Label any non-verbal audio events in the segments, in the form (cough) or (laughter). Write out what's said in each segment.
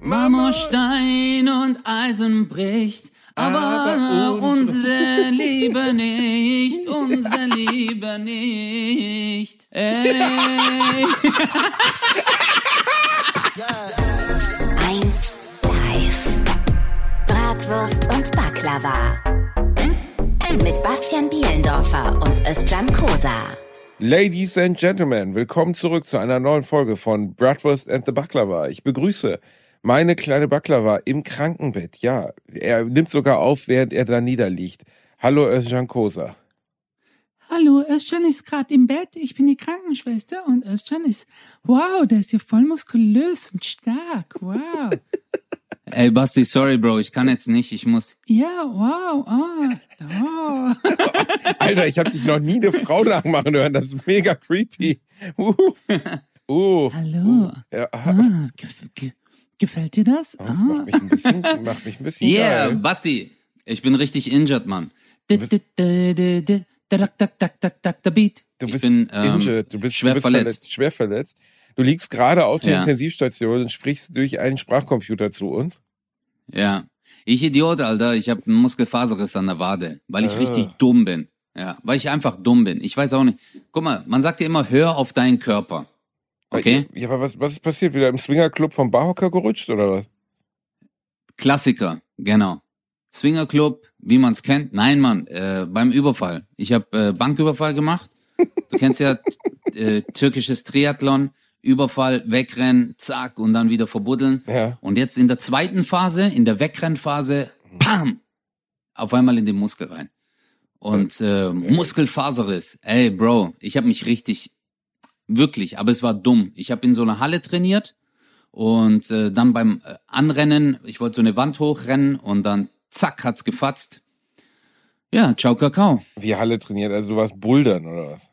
Marmorstein und Eisen bricht, aber, Aber unsere Liebe nicht, unsere Liebe nicht. Ey. (laughs) 1 live. Bratwurst und Baklava. Mit Bastian Bielendorfer und Özcan Kosa. Ladies and Gentlemen, willkommen zurück zu einer neuen Folge von Bratwurst and the Baklava. Ich begrüße meine kleine Baklava im Krankenbett. Ja, er nimmt sogar auf, während er da niederliegt. Hallo Özcan Kosa. Hallo, Özcan ist gerade im Bett. Ich bin die Krankenschwester und Özcan ist, wow, der ist ja voll muskulös und stark. Wow. (laughs) Ey, Basti, sorry, Bro, ich kann jetzt nicht, ich muss. Ja, wow, oh, Oh. (laughs) Alter, ich habe dich noch nie eine Frau nachmachen hören. Das ist mega creepy. Uh. Uh. Hallo. Uh. Ja. Ah, ge gefällt dir das? Oh, das ah. macht, mich ein bisschen, macht mich ein bisschen Yeah, geil. Basti. Ich bin richtig injured, Mann. Du bist, du injured. Du bist schwer du bist verletzt. verletzt. Schwer verletzt. Du liegst gerade auf der ja. Intensivstation und sprichst durch einen Sprachcomputer zu uns. Ja. Ich Idiot, Alter, ich habe einen Muskelfaserriss an der Wade, weil ich Ah. richtig dumm bin. Ja, weil ich einfach dumm bin. Ich weiß auch nicht. Guck mal, man sagt ja immer, hör auf deinen Körper. Okay? Ja, aber was, was ist passiert? Wieder im Swingerclub vom Barhocker gerutscht oder was? Klassiker, genau. Swingerclub, wie man's kennt. Nein, Mann, äh, beim Überfall. Ich habe äh, Banküberfall gemacht. Du kennst ja äh, türkisches Triathlon, Überfall, wegrennen, zack und dann wieder verbuddeln. Ja. Und jetzt in der zweiten Phase, in der Wegrennphase, pam, auf einmal in den Muskel rein. Und äh, Muskelfaserriss. Ey, Bro, ich habe mich richtig, wirklich, aber es war dumm. Ich habe in so einer Halle trainiert und äh, dann beim äh, Anrennen, ich wollte so eine Wand hochrennen und dann zack hat's gefatzt. Ja, ciao Kakao. Wie Halle trainiert, also du warst Bouldern oder was?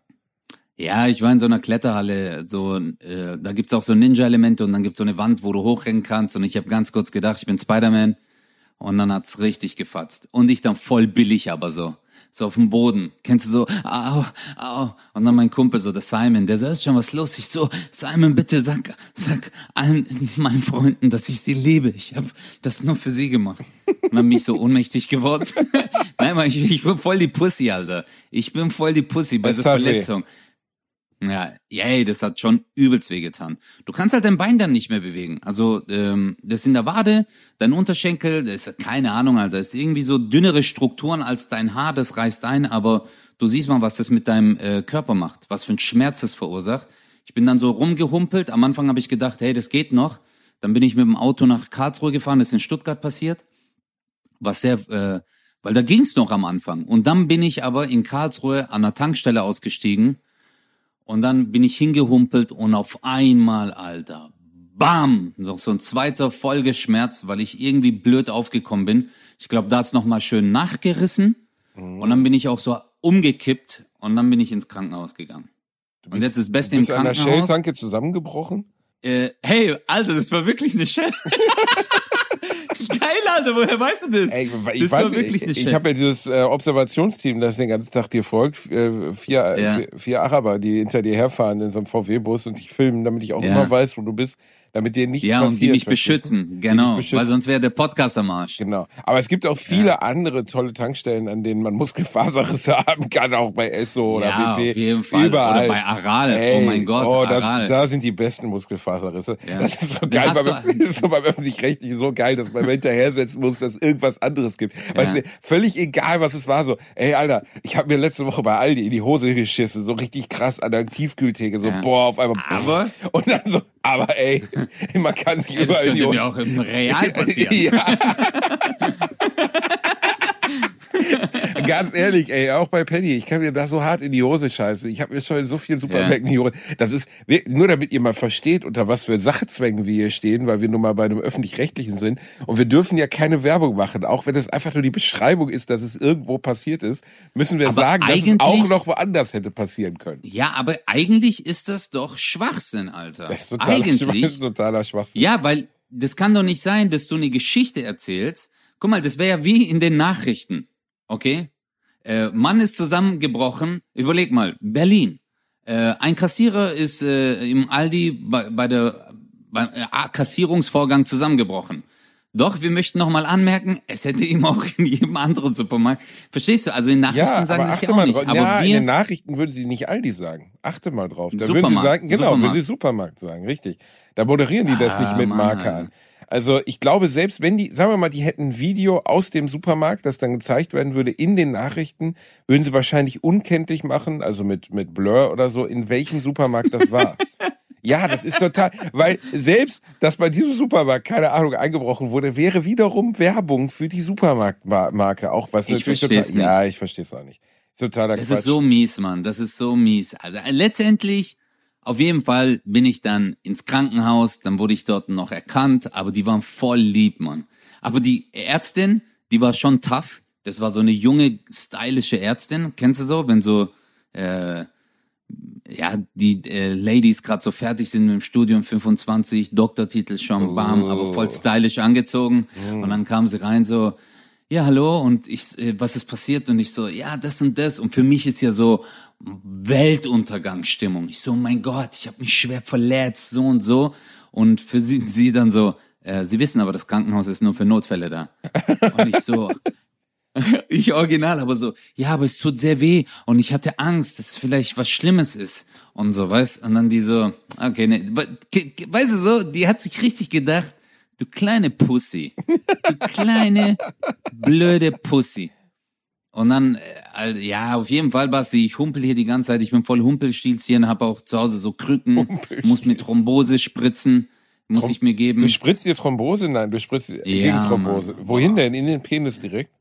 Ja, ich war in so einer Kletterhalle, so äh, da gibt's auch so Ninja-Elemente und dann gibt's so eine Wand, wo du hochrennen kannst und ich habe ganz kurz gedacht, ich bin Spider-Man und dann hat's richtig gefatzt und ich dann voll billig, aber so so auf dem Boden. Kennst du so, au, au. Und dann mein Kumpel, so der Simon, der so, ist schon was los? Ich so, Simon, bitte sag, sag allen meinen Freunden, dass ich sie liebe. Ich habe das nur für sie gemacht. Und dann bin ich so ohnmächtig geworden. (laughs) Nein, Mann, ich, ich bin voll die Pussy, Alter. Ich bin voll die Pussy bei Das so tat weh. Ja, yay, das hat schon übelst wehgetan. Du kannst halt dein Bein dann nicht mehr bewegen. Also ähm, das in der Wade, dein Unterschenkel, das ist keine Ahnung, Alter. Das ist irgendwie so dünnere Strukturen als dein Haar, das reißt ein, aber du siehst mal, was das mit deinem äh, Körper macht, was für ein Schmerz das verursacht. Ich bin dann so rumgehumpelt. Am Anfang habe ich gedacht, hey, das geht noch. Dann bin ich mit dem Auto nach Karlsruhe gefahren, das ist in Stuttgart passiert. Was sehr, äh, weil da ging's noch am Anfang. Und dann bin ich aber in Karlsruhe an der Tankstelle ausgestiegen und dann bin ich hingehumpelt und auf einmal, Alter, bam, noch so ein zweiter Folgeschmerz, weil ich irgendwie blöd aufgekommen bin. Ich glaube, da hat's noch mal schön nachgerissen und dann bin ich auch so umgekippt und dann bin ich ins Krankenhaus gegangen. Und jetzt das Beste Du im bist an der Krankenhaus. Shell-Tanke zusammengebrochen? Äh, hey, Alter, das war wirklich eine Shell. (laughs) Alter, woher weißt du das? Ey, ich das weiß, war wirklich ich, eine ich Shell. habe ja dieses äh, Observationsteam, das den ganzen Tag dir folgt, äh, vier, Ja. vier, vier Araber, die hinter dir herfahren in so einem VW-Bus und dich filmen, damit ich auch Ja. immer weiß, wo du bist, damit dir nichts ja, und die mich beschützen, genau, beschützen. weil sonst wäre der Podcast am Arsch. Genau. Aber es gibt auch viele andere tolle Tankstellen, an denen man Muskelfaserrisse (laughs) haben kann, auch bei Esso oder Ja, BP. auf jeden Fall. Überall. Oder bei Aral. Ey, oh mein Gott, oh, das, Aral. da sind die besten Muskelfaserrisse. Ja. Das ist so geil, weil man, das ist so beim öffentlich-rechtlichen so geil, dass man (laughs) hinterher setzen muss, dass irgendwas anderes gibt. Weißt Ja. du, völlig egal, was es war, so, ey, Alter, ich habe mir letzte Woche bei Aldi in die Hose geschissen, so richtig krass an der Tiefkühltheke, so, Ja. boah, auf einmal, Aber- (laughs) und dann so, aber ey, (laughs) man kann sich das überall die könnte mir auch im Real (laughs) passieren. ja. (laughs) Ganz ehrlich, ey, auch bei Penny, ich kann mir da so hart in die Hose scheißen. Ich habe mir schon so vielen Supermärkten in die Hose. Das ist nur damit ihr mal versteht, unter was für Sachzwängen wir hier stehen, weil wir nun mal bei einem öffentlich-rechtlichen sind. Und wir dürfen ja keine Werbung machen, auch wenn es einfach nur die Beschreibung ist, dass es irgendwo passiert ist, müssen wir Aber sagen, dass es auch noch woanders hätte passieren können. Ja, aber eigentlich ist das doch Schwachsinn, Alter. Das ist totaler, eigentlich. das ist totaler Schwachsinn. Ja, weil das kann doch nicht sein, dass du eine Geschichte erzählst. Guck mal, das wäre ja wie in den Nachrichten. Okay? Äh, Mann ist zusammengebrochen. Überleg mal, Berlin. Äh, ein Kassierer ist äh, im Aldi bei, bei der beim äh, Kassierungsvorgang zusammengebrochen. Doch, wir möchten nochmal anmerken, es hätte ihm auch in jedem anderen Supermarkt. Verstehst du? Also in Nachrichten Ja, sagen sie es ja auch nicht. drauf. Aber ja, in den Nachrichten würden sie nicht Aldi sagen. Achte mal drauf. Da würden sie sagen, genau, Supermarkt. würden sie Supermarkt sagen, richtig. Da moderieren die das Ah, nicht mit Mann. Marke an. Also ich glaube, selbst wenn die, sagen wir mal, die hätten ein Video aus dem Supermarkt, das dann gezeigt werden würde in den Nachrichten, würden sie wahrscheinlich unkenntlich machen, also mit, mit Blur oder so, in welchem Supermarkt das war. (laughs) Ja, das ist total, weil selbst, dass bei diesem Supermarkt, keine Ahnung, eingebrochen wurde, wäre wiederum Werbung für die Supermarktmarke, auch was Ich natürlich versteh's total, ja, ich verstehe es auch nicht. Totaler das Quatsch. ist so mies, Mann. Das ist so mies. Also letztendlich, auf jeden Fall bin ich dann ins Krankenhaus, dann wurde ich dort noch erkannt, aber die waren voll lieb, Mann. Aber die Ärztin, die war schon tough. Das war so eine junge, stylische Ärztin. Kennst du so, wenn so, äh, ja, die äh, Ladies gerade so fertig sind mit dem Studium, 25, Doktortitel schon, bam, aber voll stylisch angezogen. Und dann kam sie rein so, ja, hallo, und ich, äh, was ist passiert? Und ich so, ja, das und das. Und für mich ist ja so Weltuntergangsstimmung. Ich so, mein Gott, ich habe mich schwer verletzt, so und so. Und für sie, sie dann so, äh, sie wissen aber, das Krankenhaus ist nur für Notfälle da. Und ich so, (laughs) ich original, aber so, ja, aber es tut sehr weh und ich hatte Angst, dass vielleicht was Schlimmes ist und so, weißt Und dann die so, okay, ne, weißt du so, die hat sich richtig gedacht, du kleine Pussy, du kleine, blöde Pussy. Und dann, äh, ja, auf jeden Fall, Basti, ich humpel hier die ganze Zeit, ich bin voll Humpelstilzchen, habe auch zu Hause so Krücken, muss mit Thrombose spritzen, muss Throm- ich mir geben. Du spritzt dir Thrombose? Nein, du spritzt gegen Thrombose. Mann. Wohin denn? In den Penis direkt?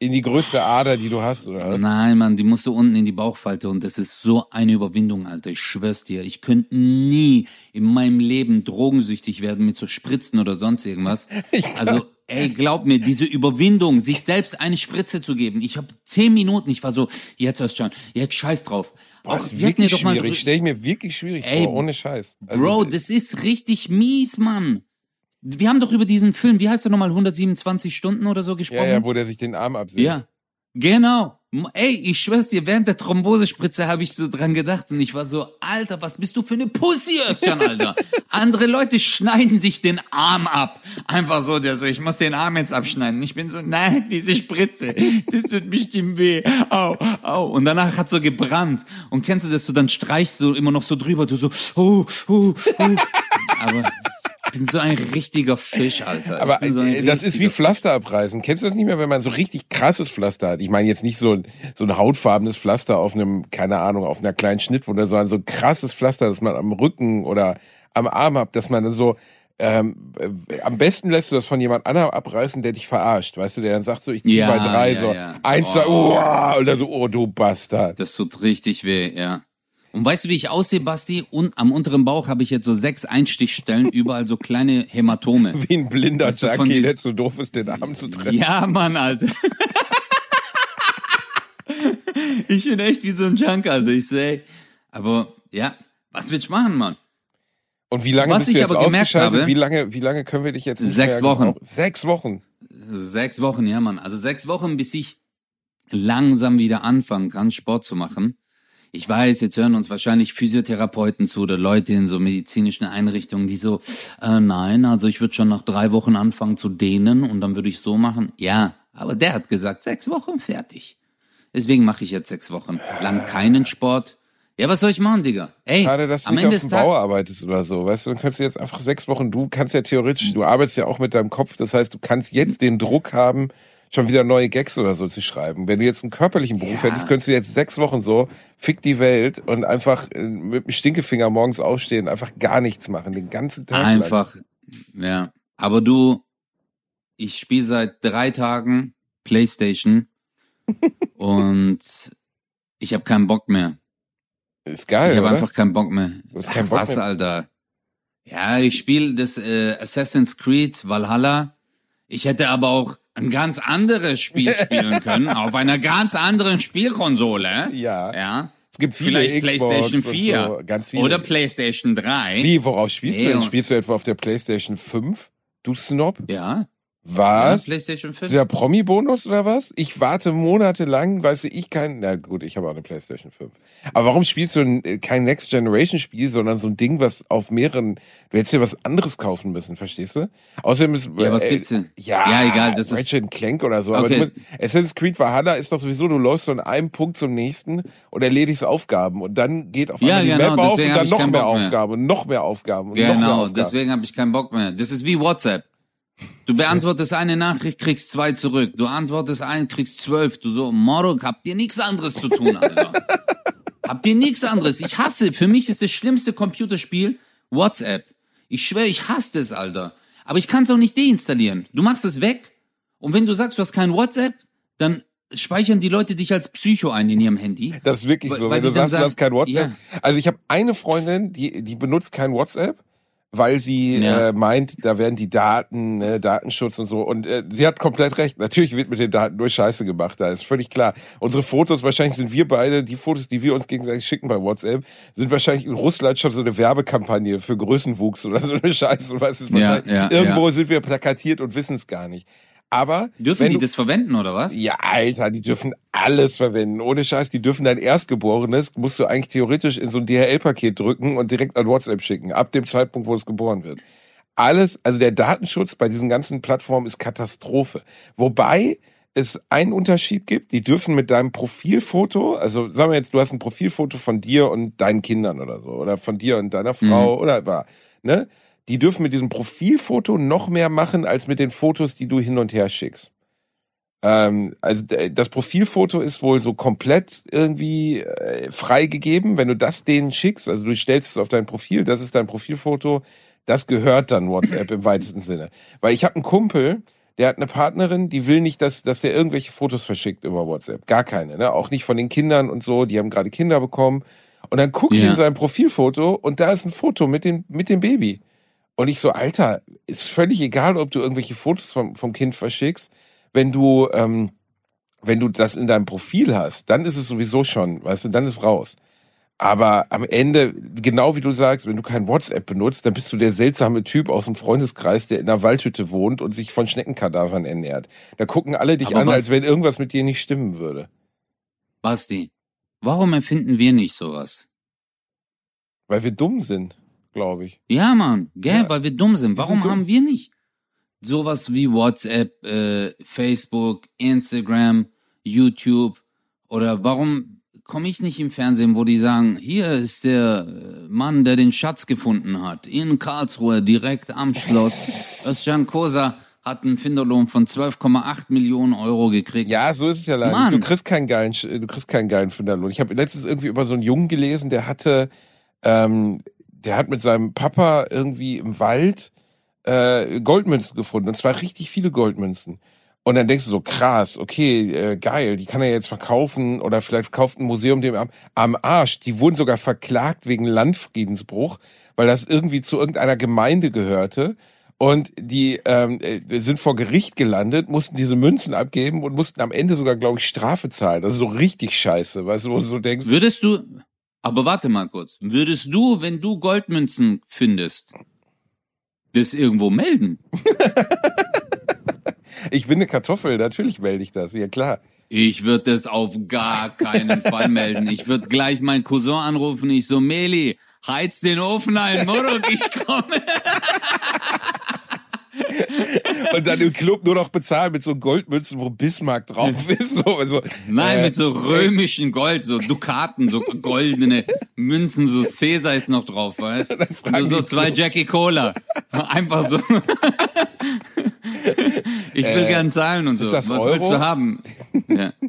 In die größte Ader, die du hast, oder was? Nein, Mann, die musst du unten in die Bauchfalte und das ist so eine Überwindung, Alter. Ich schwör's dir. Ich könnte nie in meinem Leben drogensüchtig werden mit so Spritzen oder sonst irgendwas. (laughs) Also, ey, glaub mir, diese Überwindung, sich selbst eine Spritze zu geben. Ich habe zehn Minuten, ich war so, jetzt schon, jetzt scheiß drauf. Boah, Auch, ja wirklich doch mal schwierig. drü- Stell ich mir wirklich schwierig Ey, vor, ohne Scheiß. Also, Bro, das ist richtig mies, Mann. Wir haben doch über diesen Film, wie heißt der nochmal, 127 Stunden oder so ja, gesprochen? ja, wo der sich den Arm absägt. Ja, genau. Ey, ich schwör's dir, während der Thrombosespritze habe ich so dran gedacht und ich war so, Alter, was bist du für eine Pussy, Özcan, Alter? (laughs) Andere Leute schneiden sich den Arm ab. Einfach so, der so, ich muss den Arm jetzt abschneiden. Ich bin so, nein, diese Spritze, das tut bestimmt weh. Au, au. Und danach hat so gebrannt. Und kennst du das, du dann streichst so immer noch so drüber, du so, oh, oh, oh. (laughs) Aber ich bin so ein richtiger Fisch, Alter. Aber so äh, das ist wie Pflaster abreißen. Kennst du das nicht mehr, wenn man so richtig krasses Pflaster hat? Ich meine jetzt nicht so ein, so ein hautfarbenes Pflaster auf einem, keine Ahnung, auf einer kleinen Schnittwunde, sondern so ein krasses Pflaster, das man am Rücken oder am Arm hat, dass man dann so ähm, äh, am besten lässt du das von jemand anderem abreißen, der dich verarscht, weißt du, der dann sagt so, ich zieh Ja, bei drei, ja, so ja. eins, zwei, oh, und dann so, oh du Bastard. Das tut richtig weh, ja. Und weißt du, wie ich aussehe, Basti? Und am unteren Bauch habe ich jetzt so sechs Einstichstellen, (laughs) überall so kleine Hämatome. Wie ein blinder Weißt Jackie, die- der zu doof ist, den Arm zu treffen. Ja, Mann, Alter. (laughs) Ich bin echt wie so ein Junk, Alter. Ich seh. Aber ja, was willst du machen, Mann? Und wie lange Was bist ich du jetzt aber gemerkt habe- wie lange, wie lange können wir dich jetzt Sechs Wochen. Sechs Wochen. Sechs Wochen, ja, Mann. Also sechs Wochen, bis ich langsam wieder anfangen kann, Sport zu machen. Ich weiß, jetzt hören uns wahrscheinlich Physiotherapeuten zu oder Leute in so medizinischen Einrichtungen, die so, äh, nein, also ich würde schon nach drei Wochen anfangen zu dehnen und dann würde ich so machen. Ja, aber der hat gesagt, sechs Wochen fertig. Deswegen mache ich jetzt sechs Wochen lang keinen Sport. Ja, was soll ich machen, Digga? Ey, Schade, dass du am nicht Ende auf dem. Bau arbeitest oder so. Weißt du, dann könntest du jetzt einfach sechs Wochen, du kannst ja theoretisch, du arbeitest ja auch mit deinem Kopf, das heißt, du kannst jetzt den Druck haben, schon wieder neue Gags oder so zu schreiben. Wenn du jetzt einen körperlichen Beruf Ja. hättest, könntest du jetzt sechs Wochen so, fick die Welt und einfach äh, mit dem Stinkefinger morgens aufstehen, einfach gar nichts machen, den ganzen Tag lang. Einfach, ja. Aber du, ich spiele seit drei Tagen Playstation (laughs) und ich habe keinen Bock mehr. Ist geil, ich habe einfach keinen Bock mehr. Du hast keinen Ach, Bock was, mehr? Alter. Ja, ich spiele das äh, Assassin's Creed Valhalla. Ich hätte aber auch ein ganz anderes Spiel (laughs) spielen können, auf einer ganz anderen Spielkonsole. Ja. Ja. Es gibt viele Vielleicht Xbox PlayStation und 4 So, ganz viele. oder PlayStation 3. Wie, worauf spielst du Nee, denn? und- Spielst du etwa auf der PlayStation 5? Du Snob? Ja. Was? Ja, PlayStation 5. Der Promi-Bonus oder was? Ich warte monatelang, weißt du, ich kann, na gut, ich habe auch eine PlayStation 5. Aber warum spielst du ein, äh, kein Next Generation Spiel, sondern so ein Ding, was auf mehreren, du hättest dir was anderes kaufen müssen, verstehst du? Außerdem ist, Ja, was gibt's denn? Ja, Ja, egal, das ist- Ratchet Clank oder so. Aber du musst, Assassin's Creed Valhalla ist doch sowieso, du läufst von einem Punkt zum nächsten und erlegst Aufgaben und dann geht auf Ja, einmal die genau, Map auf und dann noch mehr mehr. Aufgaben und noch mehr Aufgaben und noch mehr Genau, Aufgaben. deswegen habe ich keinen Bock mehr. Das ist wie WhatsApp. Du beantwortest eine Nachricht, kriegst zwei zurück. Du antwortest einen, kriegst zwölf. Du so, Morok, habt ihr nichts anderes zu tun, Alter. (laughs) habt ihr nichts anderes? Ich hasse, für mich ist das schlimmste Computerspiel WhatsApp. Ich schwöre, ich hasse es, Alter. Aber ich kann es auch nicht deinstallieren. Du machst es weg und wenn du sagst, du hast kein WhatsApp, dann speichern die Leute dich als Psycho ein in ihrem Handy. Das ist wirklich so. weil Wenn du sagst, du hast kein sagen, WhatsApp. Also ich habe eine Freundin, die, die benutzt kein WhatsApp, weil sie Ja. äh, meint, da werden die Daten, äh, Datenschutz und so. Und äh, sie hat komplett recht. Natürlich wird mit den Daten nur Scheiße gemacht, da ist völlig klar. Unsere Fotos, wahrscheinlich sind wir beide, die Fotos, die wir uns gegenseitig schicken bei WhatsApp, sind wahrscheinlich in Russland schon so eine Werbekampagne für Größenwuchs oder so eine Scheiße. Weißt du, Ja, ja, Irgendwo sind wir plakatiert und wissen es gar nicht. Aber Dürfen die du- das verwenden oder was? ja, Alter, die dürfen alles verwenden. Ohne Scheiß, die dürfen dein Erstgeborenes, musst du eigentlich theoretisch in so ein DHL-Paket drücken und direkt an WhatsApp schicken, ab dem Zeitpunkt, wo es geboren wird. Alles, also der Datenschutz bei diesen ganzen Plattformen ist Katastrophe. Wobei es einen Unterschied gibt, die dürfen mit deinem Profilfoto, also sagen wir jetzt, du hast ein Profilfoto von dir und deinen Kindern oder so, oder von dir und deiner Frau oder war, ne? Die dürfen mit diesem Profilfoto noch mehr machen als mit den Fotos, die du hin und her schickst. Ähm, also das Profilfoto ist wohl so komplett irgendwie äh, freigegeben. Wenn du das denen schickst, also du stellst es auf dein Profil, das ist dein Profilfoto, das gehört dann WhatsApp im weitesten Sinne. Weil ich habe einen Kumpel, der hat eine Partnerin, die will nicht, dass, dass der irgendwelche Fotos verschickt über WhatsApp. Gar keine, ne? Auch nicht von den Kindern und so, die haben gerade Kinder bekommen. Und dann gucke ich Ja. in sein Profilfoto und da ist ein Foto mit dem, mit dem Baby. Und ich so, Alter, ist völlig egal, ob du irgendwelche Fotos vom, vom Kind verschickst. Wenn du, ähm, wenn du das in deinem Profil hast, dann ist es sowieso schon, weißt du, dann ist raus. Aber am Ende, genau wie du sagst, wenn du kein WhatsApp benutzt, dann bist du der seltsame Typ aus dem Freundeskreis, der in einer Waldhütte wohnt und sich von Schneckenkadavern ernährt. Da gucken alle dich Aber an, als wenn irgendwas mit dir nicht stimmen würde. Basti, warum erfinden wir nicht sowas? Weil wir dumm sind, glaube ich. Ja, Mann, gell, Ja. weil wir dumm sind. Warum sind dumm. haben wir nicht sowas wie WhatsApp, äh, Facebook, Instagram, YouTube? Oder warum komme ich nicht im Fernsehen, wo die sagen, hier ist der äh, Mann, der den Schatz gefunden hat, in Karlsruhe, direkt am Schloss. (laughs) Özcan Kosa hat einen Finderlohn von 12,8 Millionen Euro gekriegt. Ja, so ist es ja leider. Du kriegst keinen geilen, du kriegst keinen geilen Finderlohn. Ich habe letztens irgendwie über so einen Jungen gelesen, der hatte, ähm, der hat mit seinem Papa irgendwie im Wald äh, Goldmünzen gefunden und zwar richtig viele Goldmünzen. Und dann denkst du so, krass, okay, äh, geil, die kann er jetzt verkaufen oder vielleicht kauft ein Museum dem am, am Arsch. Die wurden sogar verklagt wegen Landfriedensbruch, weil das irgendwie zu irgendeiner Gemeinde gehörte. Und die ähm, äh, sind vor Gericht gelandet, mussten diese Münzen abgeben und mussten am Ende sogar, glaube ich, Strafe zahlen. Das ist so richtig scheiße, weißt du, wo du so denkst, Würdest du, aber warte mal kurz, würdest du, wenn du Goldmünzen findest, das irgendwo melden? (laughs) ich bin eine Kartoffel, natürlich melde ich das, ja klar. Ich würde das auf gar keinen Fall melden. Ich würde gleich meinen Cousin anrufen. Ich so, Meli, heiz den Ofen ein, Morok, ich komme. (laughs) Und dann im Club nur noch bezahlen mit so Goldmünzen, wo Bismarck drauf ist. So, also, Nein, äh, mit so römischen Gold, so Dukaten, so goldene Münzen, so Caesar ist noch drauf, weißt du? So zwei Jackie Cola. Einfach so. Ich will Äh, gern zahlen und so. das Was willst Euro? du haben? Ja. (laughs)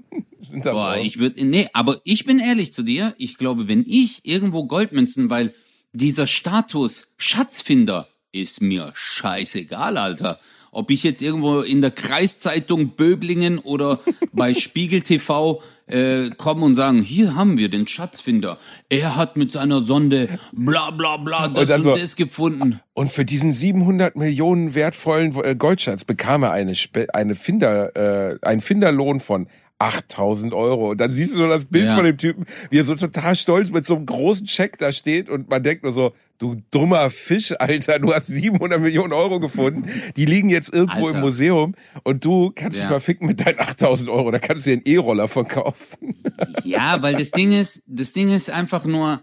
Boah, auch. ich würde, nee, aber ich bin ehrlich zu dir. Ich glaube, wenn ich irgendwo Goldmünzen, weil dieser Status Schatzfinder ist mir scheißegal, Alter. Ob ich jetzt irgendwo in der Kreiszeitung Böblingen oder (laughs) bei Spiegel TV äh, kommen und sagen, hier haben wir den Schatzfinder. Er hat mit seiner Sonde bla bla bla das und, so- das gefunden. Und für diesen 700 Millionen wertvollen äh, Goldschatz bekam er eine, Spe eine Finder, äh, einen Finderlohn von 8000 Euro. Und dann siehst du so das Bild Ja. von dem Typen, wie er so total stolz mit so einem großen Scheck da steht und man denkt nur so, du dummer Fisch, Alter, du hast 700 Millionen Euro gefunden. Die liegen jetzt irgendwo Alter. im Museum und du kannst dich Ja. mal ficken mit deinen 8000 Euro. Da kannst du dir einen E-Roller von kaufen. Ja, weil das Ding ist, das Ding ist einfach nur,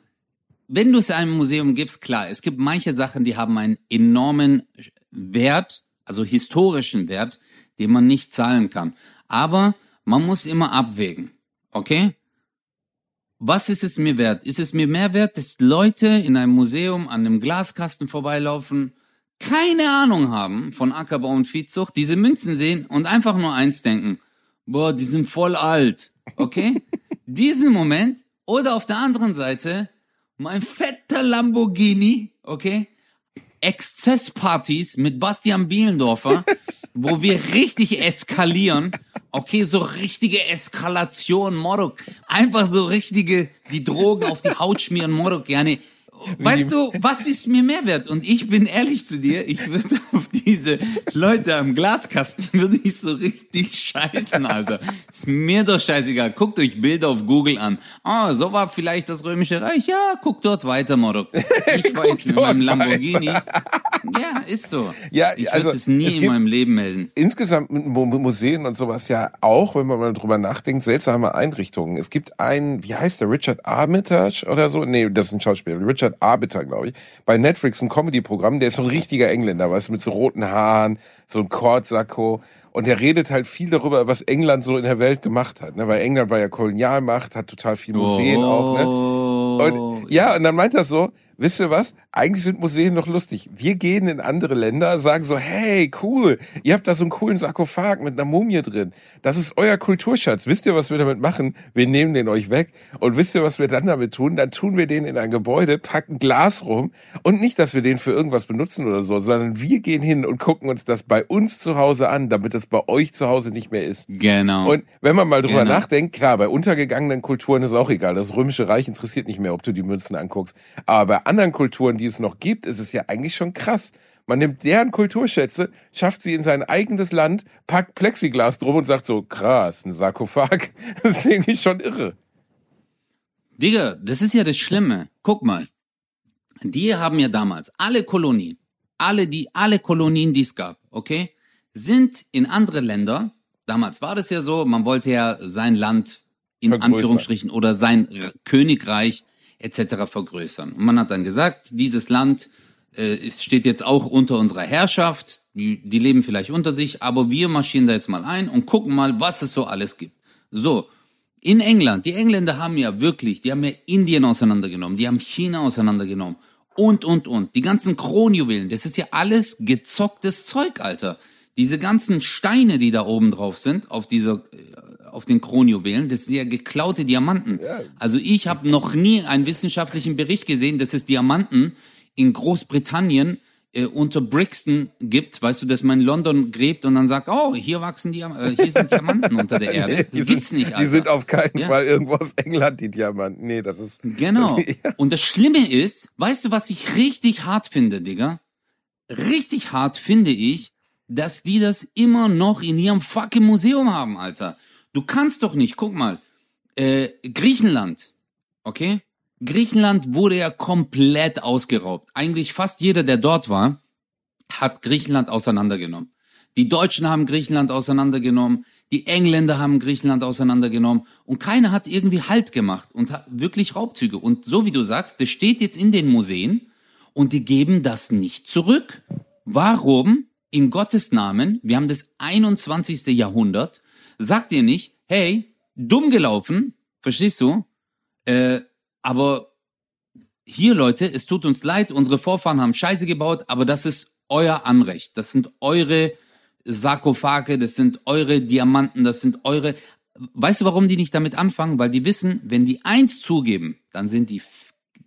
wenn du es einem Museum gibst, klar, es gibt manche Sachen, die haben einen enormen Wert, also historischen Wert, den man nicht zahlen kann. Aber man muss immer abwägen, okay? Was ist es mir wert? Ist es mir mehr wert, dass Leute in einem Museum an einem Glaskasten vorbeilaufen, keine Ahnung haben von Ackerbau und Viehzucht, diese Münzen sehen und einfach nur eins denken, boah, die sind voll alt, okay? (laughs) Diesen Moment oder auf der anderen Seite mein fetter Lamborghini, okay? Exzesspartys mit Bastian Bielendorfer, (laughs) wo wir richtig eskalieren. Okay, so richtige Eskalation, Motto. Einfach so richtige, die Drogen auf die Haut schmieren, Motto, gerne. Weißt du, was ist mir mehr wert? Und ich bin ehrlich zu dir, ich würde (laughs) auf diese Leute am Glaskasten, würde ich so richtig scheißen, Alter. Ist mir doch scheißegal. Guckt euch Bilder auf Google an. Ah, so war vielleicht das Römische Reich. Ja, guckt dort weiter, Motto. Ich (laughs) war jetzt mit meinem Lamborghini. Ja, ist so. Ja, ich also, würde es nie es in meinem Leben melden. insgesamt mit Mu- Museen und sowas ja auch, wenn man mal drüber nachdenkt, seltsame Einrichtungen. Es gibt einen, wie heißt der, Richard Armitage oder so? Nee, das ist ein Schauspieler. Richard Arbiter, glaube ich. Bei Netflix ein Comedy-Programm, der ist so ein richtiger Engländer, weißt du, mit so roten Haaren, so ein Kordsacko. Und der redet halt viel darüber, was England so in der Welt gemacht hat. Ne? Weil England war ja Kolonialmacht, hat total viel Museen auch. Ne? Und, ja, und dann meint er so, wisst ihr was? Eigentlich sind Museen doch lustig. Wir gehen in andere Länder, sagen so, hey, cool, ihr habt da so einen coolen Sarkophag mit einer Mumie drin. Das ist euer Kulturschatz. Wisst ihr, was wir damit machen? Wir nehmen den euch weg. Und wisst ihr, was wir dann damit tun? Dann tun wir den in ein Gebäude, packen Glas rum. Und nicht, dass wir den für irgendwas benutzen oder so, sondern wir gehen hin und gucken uns das bei uns zu Hause an, damit es bei euch zu Hause nicht mehr ist. Genau. Und wenn man mal drüber Genau. nachdenkt, klar, bei untergegangenen Kulturen ist auch egal. Das Römische Reich interessiert nicht mehr, ob du die Münzen anguckst. Aber anderen Kulturen, die es noch gibt, ist es ja eigentlich schon krass. Man nimmt deren Kulturschätze, schafft sie in sein eigenes Land, packt Plexiglas drum und sagt so, krass, ein Sarkophag. (laughs) Das ist irgendwie schon irre. Digga, das ist ja das Schlimme. Guck mal. Die haben ja damals alle Kolonien, alle die, alle Kolonien, die es gab, okay, sind in andere Länder. Damals war das ja so, man wollte ja sein Land in Vergrößern. Anführungsstrichen oder sein Königreich etc. vergrößern. Und man hat dann gesagt, dieses Land äh, es steht jetzt auch unter unserer Herrschaft, die, die leben vielleicht unter sich, aber wir marschieren da jetzt mal ein und gucken mal, was es so alles gibt. So, in England, die Engländer haben ja wirklich, die haben ja Indien auseinandergenommen, die haben China auseinandergenommen und, und, und. Die ganzen Kronjuwelen, das ist ja alles gezocktes Zeug, Alter. Diese ganzen Steine, die da oben drauf sind, auf dieser, äh, auf den Kronjuwelen, das sind ja geklaute Diamanten. Also ich habe noch nie einen wissenschaftlichen Bericht gesehen, dass es Diamanten in Großbritannien äh, unter Brixton gibt, weißt du, dass man in London gräbt und dann sagt, oh, hier wachsen Diam äh, hier sind Diamanten unter der (laughs) Erde. Die Das gibt's sind, nicht, Alter. Die sind auf keinen Ja. Fall irgendwo aus England, die Diamanten. Nee, das ist. Genau. (laughs) Das, Und das Schlimme ist, weißt du, was ich richtig hart finde, Digga? Richtig hart finde ich, dass die das immer noch in ihrem fucking Museum haben, Alter. Du kannst doch nicht, guck mal, äh, Griechenland, okay? Griechenland wurde ja komplett ausgeraubt. Eigentlich fast jeder, der dort war, hat Griechenland auseinandergenommen. Die Deutschen haben Griechenland auseinandergenommen, die Engländer haben Griechenland auseinandergenommen und keiner hat irgendwie Halt gemacht und wirklich Raubzüge. Und so wie du sagst, das steht jetzt in den Museen und die geben das nicht zurück. Warum? In Gottes Namen, wir haben das 21. Jahrhundert, sagt ihr nicht, hey, dumm gelaufen, verstehst du? Äh, aber hier, Leute, es tut uns leid, unsere Vorfahren haben Scheiße gebaut, aber das ist euer Anrecht. Das sind eure Sarkophage, das sind eure Diamanten, das sind eure. Weißt du, warum die nicht damit anfangen? Weil die wissen, wenn die eins zugeben, dann sind die,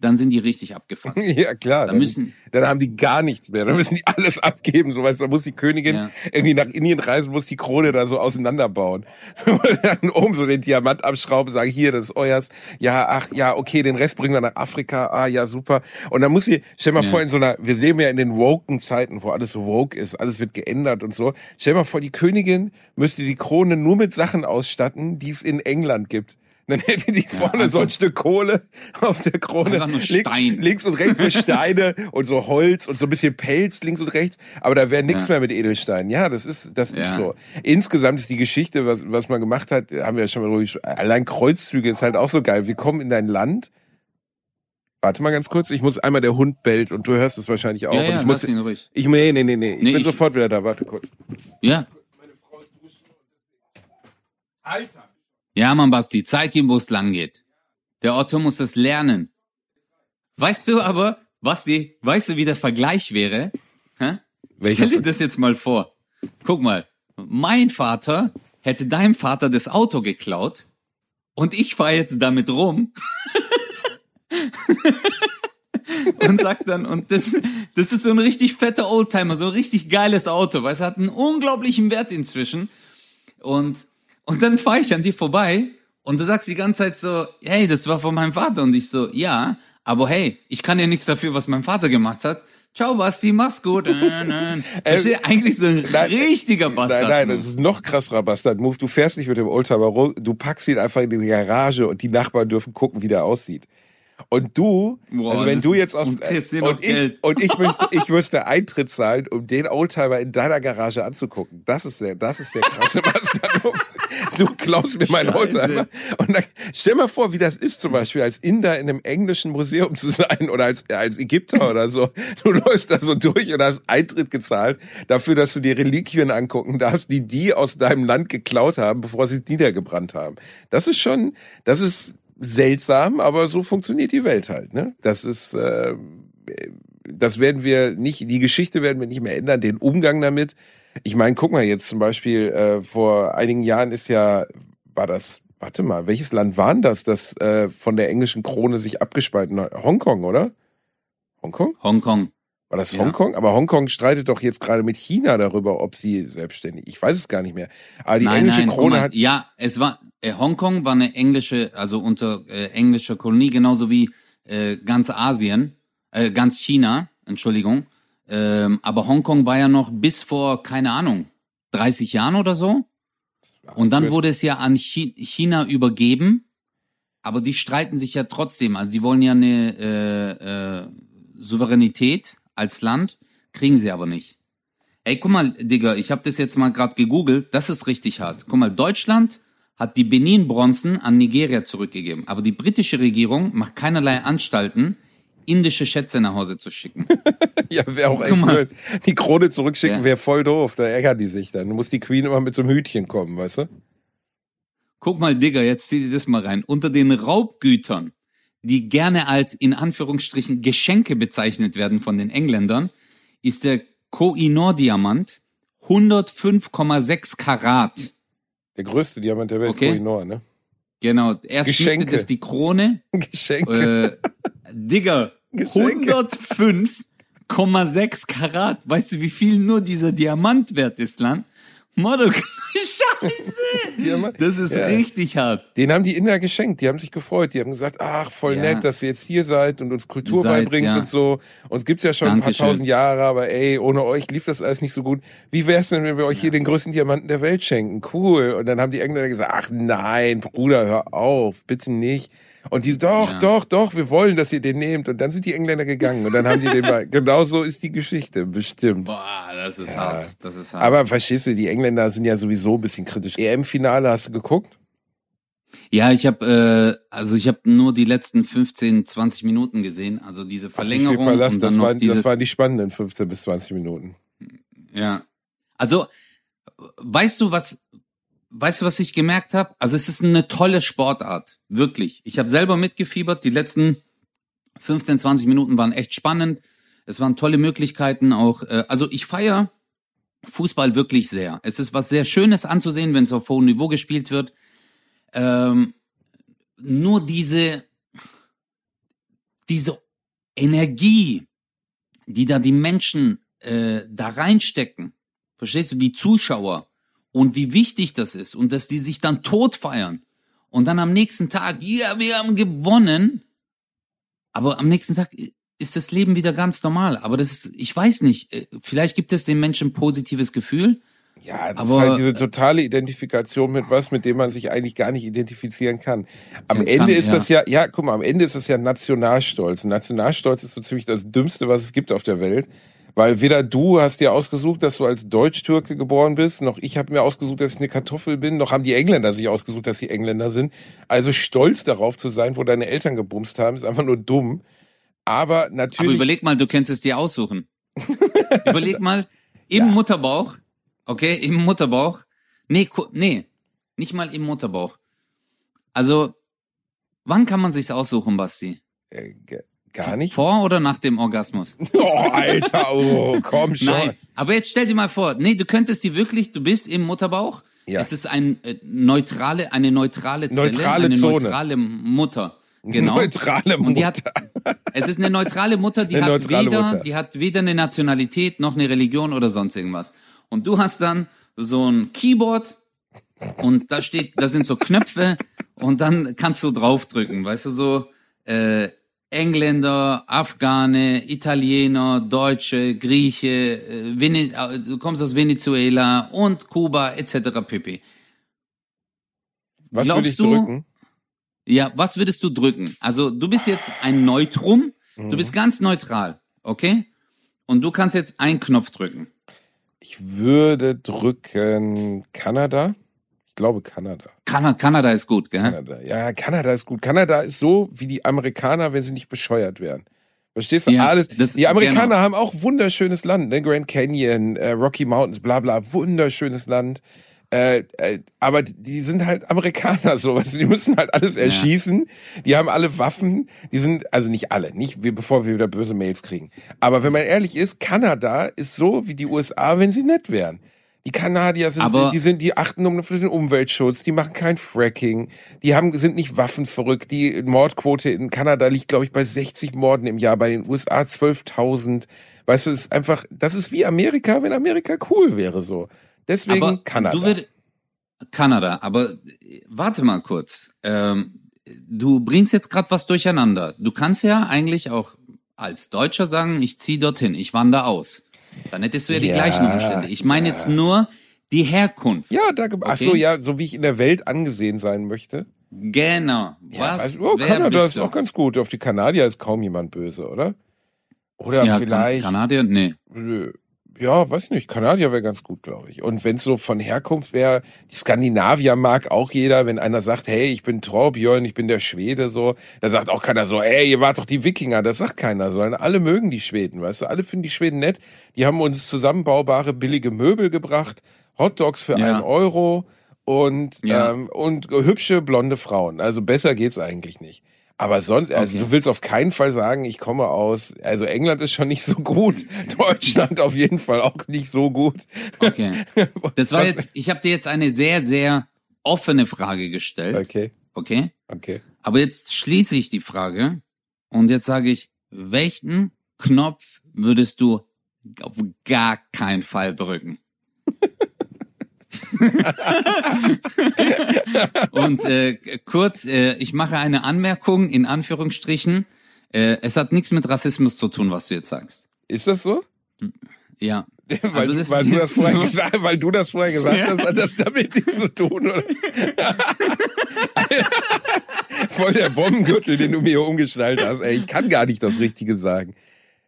dann sind die richtig abgefuckt. (laughs) Ja, klar. Da dann, müssen- dann haben die gar nichts mehr. Dann müssen die alles abgeben. So weißt du, da muss die Königin Ja. irgendwie nach Indien reisen, muss die Krone da so auseinanderbauen. (laughs) Dann oben so den Diamant abschrauben, sagen, hier, das ist euers. Ja, ach, ja, okay, den Rest bringen wir nach Afrika. Ah, ja, super. Und dann muss sie, stell mal Ja. vor, in so einer, wir leben ja in den woken Zeiten, wo alles so woke ist, alles wird geändert und so. Stell mal vor, die Königin müsste die Krone nur mit Sachen ausstatten, die es in England gibt. Dann hätte die vorne so ein Stück Kohle auf der Krone. Nur Stein. Links und rechts so Steine (laughs) und so Holz und so ein bisschen Pelz links und rechts. Aber da wäre nichts Ja. mehr mit Edelsteinen. Ja, das ist, das ist Ja. so. Insgesamt ist die Geschichte, was, was man gemacht hat, haben wir ja schon mal gesprochen. Allein Kreuzzüge ist halt auch so geil. Wir kommen in dein Land. Warte mal ganz kurz. Ich muss einmal, der Hund bellt und du hörst es wahrscheinlich auch. Ja, ja, ich muss, ihn ruhig. ich, nee, nee, nee, nee. Ich Nee, bin ich- sofort wieder da. Warte kurz. Ja. Alter. Ja, Mann, Basti, zeig ihm, wo es lang geht. Der Otto muss das lernen. Weißt du aber, Basti, weißt du, wie der Vergleich wäre? Hä? Welcher Stell dir das jetzt mal vor. Guck mal, mein Vater hätte deinem Vater das Auto geklaut und ich fahre jetzt damit rum (laughs) und sag dann, und das, das ist so ein richtig fetter Oldtimer, so ein richtig geiles Auto, weil es hat einen unglaublichen Wert inzwischen. Und, und dann fahre ich an dir vorbei und du sagst die ganze Zeit so, hey, das war von meinem Vater. Und ich so, ja, aber hey, ich kann ja nichts dafür, was mein Vater gemacht hat. Ciao, Basti, mach's gut. Äh, äh. (laughs) Das ist eigentlich so ein Nein, richtiger Bastard. Nein, nein, das ist noch krasserer Bastard-Move. Du fährst nicht mit dem Oldtimer rum, du packst ihn einfach in die Garage und die Nachbarn dürfen gucken, wie der aussieht. Und du, Boah, also wenn du jetzt aus und noch und ich Geld. und ich müsste ich müsste Eintritt zahlen, um den Oldtimer in deiner Garage anzugucken. Das ist der das ist der krasse (laughs) Bastard. Du klaust mir meinen. Oldtimer und dann stell mal vor, wie das ist zum Beispiel als Inder in einem englischen Museum zu sein oder als als Ägypter oder so. Du läufst da so durch und hast Eintritt gezahlt dafür, dass du dir Reliquien angucken darfst, die die aus deinem Land geklaut haben, bevor sie es niedergebrannt haben. Das ist schon, das ist seltsam, aber so funktioniert die Welt halt. Ne? Das ist, äh, das werden wir nicht, die Geschichte werden wir nicht mehr ändern, den Umgang damit. Ich meine, guck mal jetzt zum Beispiel, äh, vor einigen Jahren ist ja, war das, warte mal, welches Land war denn das, das äh, von der englischen Krone sich abgespalten hat? Hongkong, oder? Hongkong? Hongkong. War das Ja. Hongkong? Aber Hongkong streitet doch jetzt gerade mit China darüber, ob sie selbstständig. Ich weiß es gar nicht mehr. Aber die nein, englische nein, Krone mal, hat. ja, es war äh, Hongkong war eine englische, also unter äh, englischer Kolonie, genauso wie äh, ganz Asien, äh, ganz China, Entschuldigung. Ähm, aber Hongkong war ja noch bis vor, keine Ahnung, 30 Jahren oder so. Und dann wurde es ja an Chi China übergeben, aber die streiten sich ja trotzdem. Also sie wollen ja eine äh, äh, Souveränität als Land, kriegen sie aber nicht. Ey, guck mal, Digga, ich habe das jetzt mal gerade gegoogelt, das ist richtig hart. Guck mal, Deutschland hat die Benin-Bronzen an Nigeria zurückgegeben, aber die britische Regierung macht keinerlei Anstalten, indische Schätze nach Hause zu schicken. (laughs) Ja, wäre auch echt blöd. Die Krone zurückschicken Ja. wäre voll doof. Da ärgern die sich dann. Du musst die Queen immer mit so einem Hütchen kommen, weißt du? Guck mal, Digga, jetzt zieh dir das mal rein. Unter den Raubgütern, die gerne als in Anführungsstrichen Geschenke bezeichnet werden von den Engländern, ist der Koh-i-Noor-Diamant 105,6 Karat. Der größte Diamant der Welt, Okay. Koh-i-Noor, ne? Genau, erst Geschenke. das die Krone. (laughs) Geschenke. Äh, Digga, Geschenke. 105,6 Karat. Weißt du, wie viel nur dieser Diamant wert ist, Lan? Motto, (laughs) Scheiße! Diamant. Das ist Ja. richtig hart. Den haben die Inder geschenkt. Die haben sich gefreut. Die haben gesagt, ach, voll Ja. nett, dass ihr jetzt hier seid und uns Kultur Seid, beibringt ja. und so. Uns gibt's ja schon ein Dankeschön. paar tausend Jahre, aber ey, ohne euch lief das alles nicht so gut. Wie wär's denn, wenn wir euch hier den größten Diamanten der Welt schenken? Cool. Und dann haben die Engländer gesagt, ach nein, Bruder, hör auf, bitte nicht. Und die, doch, Ja. doch, doch, wir wollen, dass ihr den nehmt. Und dann sind die Engländer gegangen und dann haben die den mal, (laughs) genau so ist die Geschichte, bestimmt. Boah, das ist hart. Das ist hart. Aber verstehst du, die Engländer sind ja sowieso ein bisschen kritisch. EM-Finale hast du geguckt? ja, ich habe äh, also ich habe nur die letzten 15, 20 Minuten gesehen, also diese Verlängerung Palast, und dann das, noch waren, dieses das waren die spannenden 15 bis 20 Minuten. Ja. Also, weißt du, was, weißt du, was ich gemerkt habe? Also, es ist eine tolle Sportart. Wirklich. Ich habe selber mitgefiebert. Die letzten 15, 20 Minuten waren echt spannend. Es waren tolle Möglichkeiten auch. Äh, also, ich feier Fußball wirklich sehr. Es ist was sehr Schönes anzusehen, wenn es auf hohem Niveau gespielt wird. Ähm, nur diese, diese Energie, die da die Menschen äh, da reinstecken, verstehst du, die Zuschauer und wie wichtig das ist und dass die sich dann tot feiern und dann am nächsten Tag, ja, wir haben gewonnen, aber am nächsten Tag ist das Leben wieder ganz normal. Aber das ist, ich weiß nicht, äh, vielleicht gibt es den Menschen ein positives Gefühl. Ja, das Aber- ist halt diese totale Identifikation mit was, mit dem man sich eigentlich gar nicht identifizieren kann. Am Kann, Ende ist ja. das ja, ja, guck mal, am Ende ist das ja Nationalstolz. Und Nationalstolz ist so ziemlich das Dümmste, was es gibt auf der Welt. Weil weder du hast dir ausgesucht, dass du als Deutsch-Türke geboren bist, noch ich habe mir ausgesucht, dass ich eine Kartoffel bin, noch haben die Engländer sich ausgesucht, dass sie Engländer sind. Also stolz darauf zu sein, wo deine Eltern gebumst haben, ist einfach nur dumm. Aber natürlich. Aber überleg mal, du könntest es dir aussuchen. (laughs) überleg mal, im Mutterbauch, okay, im Mutterbauch, nee, nee, nicht mal im Mutterbauch. Also, wann kann man sich's aussuchen, Basti? Gar nicht. Vor oder nach dem Orgasmus? (laughs) Oh, Alter, oh, komm schon. Nein, aber jetzt stell dir mal vor, nee, du könntest die wirklich, du bist im Mutterbauch, Ja. es ist ein äh, neutrale, eine neutrale Zelle, Neutrale eine Zone. neutrale Mutter. Genau. Neutrale Mutter. Und die hat, (laughs) es ist eine neutrale Mutter, die Eine hat weder, Mutter. die hat weder eine Nationalität noch eine Religion oder sonst irgendwas. Und du hast dann so ein Keyboard und da steht, da sind so Knöpfe und dann kannst du draufdrücken, weißt du so äh, Engländer, Afghane, Italiener, Deutsche, Grieche, äh, Vene äh, du kommst aus Venezuela und Kuba etc. pp. Was glaubst du- drücken? Ja, was würdest du drücken? Also du bist jetzt ein Neutrum, Mhm. du bist ganz neutral, okay? Und du kannst jetzt einen Knopf drücken. Ich würde drücken Kanada. Ich glaube Kanada. Kanada, Kanada ist gut, gell? Kanada. Ja, Kanada ist gut. Kanada ist so wie die Amerikaner, wenn sie nicht bescheuert wären. Verstehst du? Ja, Alles. das- die Amerikaner genau. haben auch wunderschönes Land, ne? Grand Canyon, äh, Rocky Mountains, bla bla, wunderschönes Land. Äh, äh, aber die sind halt Amerikaner, so was. Die müssen halt alles erschießen. Die haben alle Waffen. Die sind, also nicht alle, nicht wie, bevor wir wieder böse Mails kriegen. Aber wenn man ehrlich ist, Kanada ist so wie die USA, wenn sie nett wären. Die Kanadier sind, Aber- die sind, die achten um für den Umweltschutz, die machen kein Fracking, die haben, sind nicht waffenverrückt. Die Mordquote in Kanada liegt, glaube ich, bei 60 Morden im Jahr, bei den USA 12.000. Weißt du, es ist einfach, das ist wie Amerika, wenn Amerika cool wäre, so. Deswegen aber Kanada. du würd, Kanada, aber warte mal kurz. Ähm, du bringst jetzt gerade was durcheinander. Du kannst ja eigentlich auch als Deutscher sagen, ich zieh dorthin, ich wandere aus. Dann hättest du ja die Ja, gleichen Umstände. Ich meine jetzt nur die Herkunft. ja, da, ach so, Okay. ja, so wie ich in der Welt angesehen sein möchte. Genau. Was? also, oh, Kanada ist auch ganz gut. Auf die Kanadier ist kaum jemand böse, oder? Oder ja, vielleicht. Kan Kanadier? Nee. Nö. Ja, weiß nicht. Kanadier wäre ganz gut, glaube ich. Und wenn es so von Herkunft wäre, die Skandinavier mag auch jeder, wenn einer sagt, hey, ich bin Torbjörn, ich bin der Schwede, so, da sagt auch keiner so, hey, ihr wart doch die Wikinger, das sagt keiner, sondern alle mögen die Schweden, weißt du, alle finden die Schweden nett, die haben uns zusammenbaubare, billige Möbel gebracht, Hotdogs für Ja. einen Euro und, Ja. ähm, und hübsche blonde Frauen. Also besser geht's eigentlich nicht. Aber sonst, also Okay. du willst auf keinen Fall sagen, ich komme aus, also England ist schon nicht so gut, (laughs) Deutschland auf jeden Fall auch nicht so gut. Okay. (laughs) Das war jetzt, ich habe dir jetzt eine sehr, sehr offene Frage gestellt. Okay, Okay. okay. Aber jetzt schließe ich die Frage und jetzt sage ich, welchen Knopf würdest du auf gar keinen Fall drücken? (laughs) und äh, kurz, äh, ich mache eine Anmerkung in Anführungsstrichen. Äh, es hat nichts mit Rassismus zu tun, was du jetzt sagst. Ist das so? Ja. (laughs) Weil, Also das weil, du das vorher nur- gesagt, weil du das vorher gesagt Ja. hast, hat das damit nichts zu tun, oder? (laughs) Voll der Bombengürtel, den du mir umgeschnallt hast. Ey, ich kann gar nicht das Richtige sagen.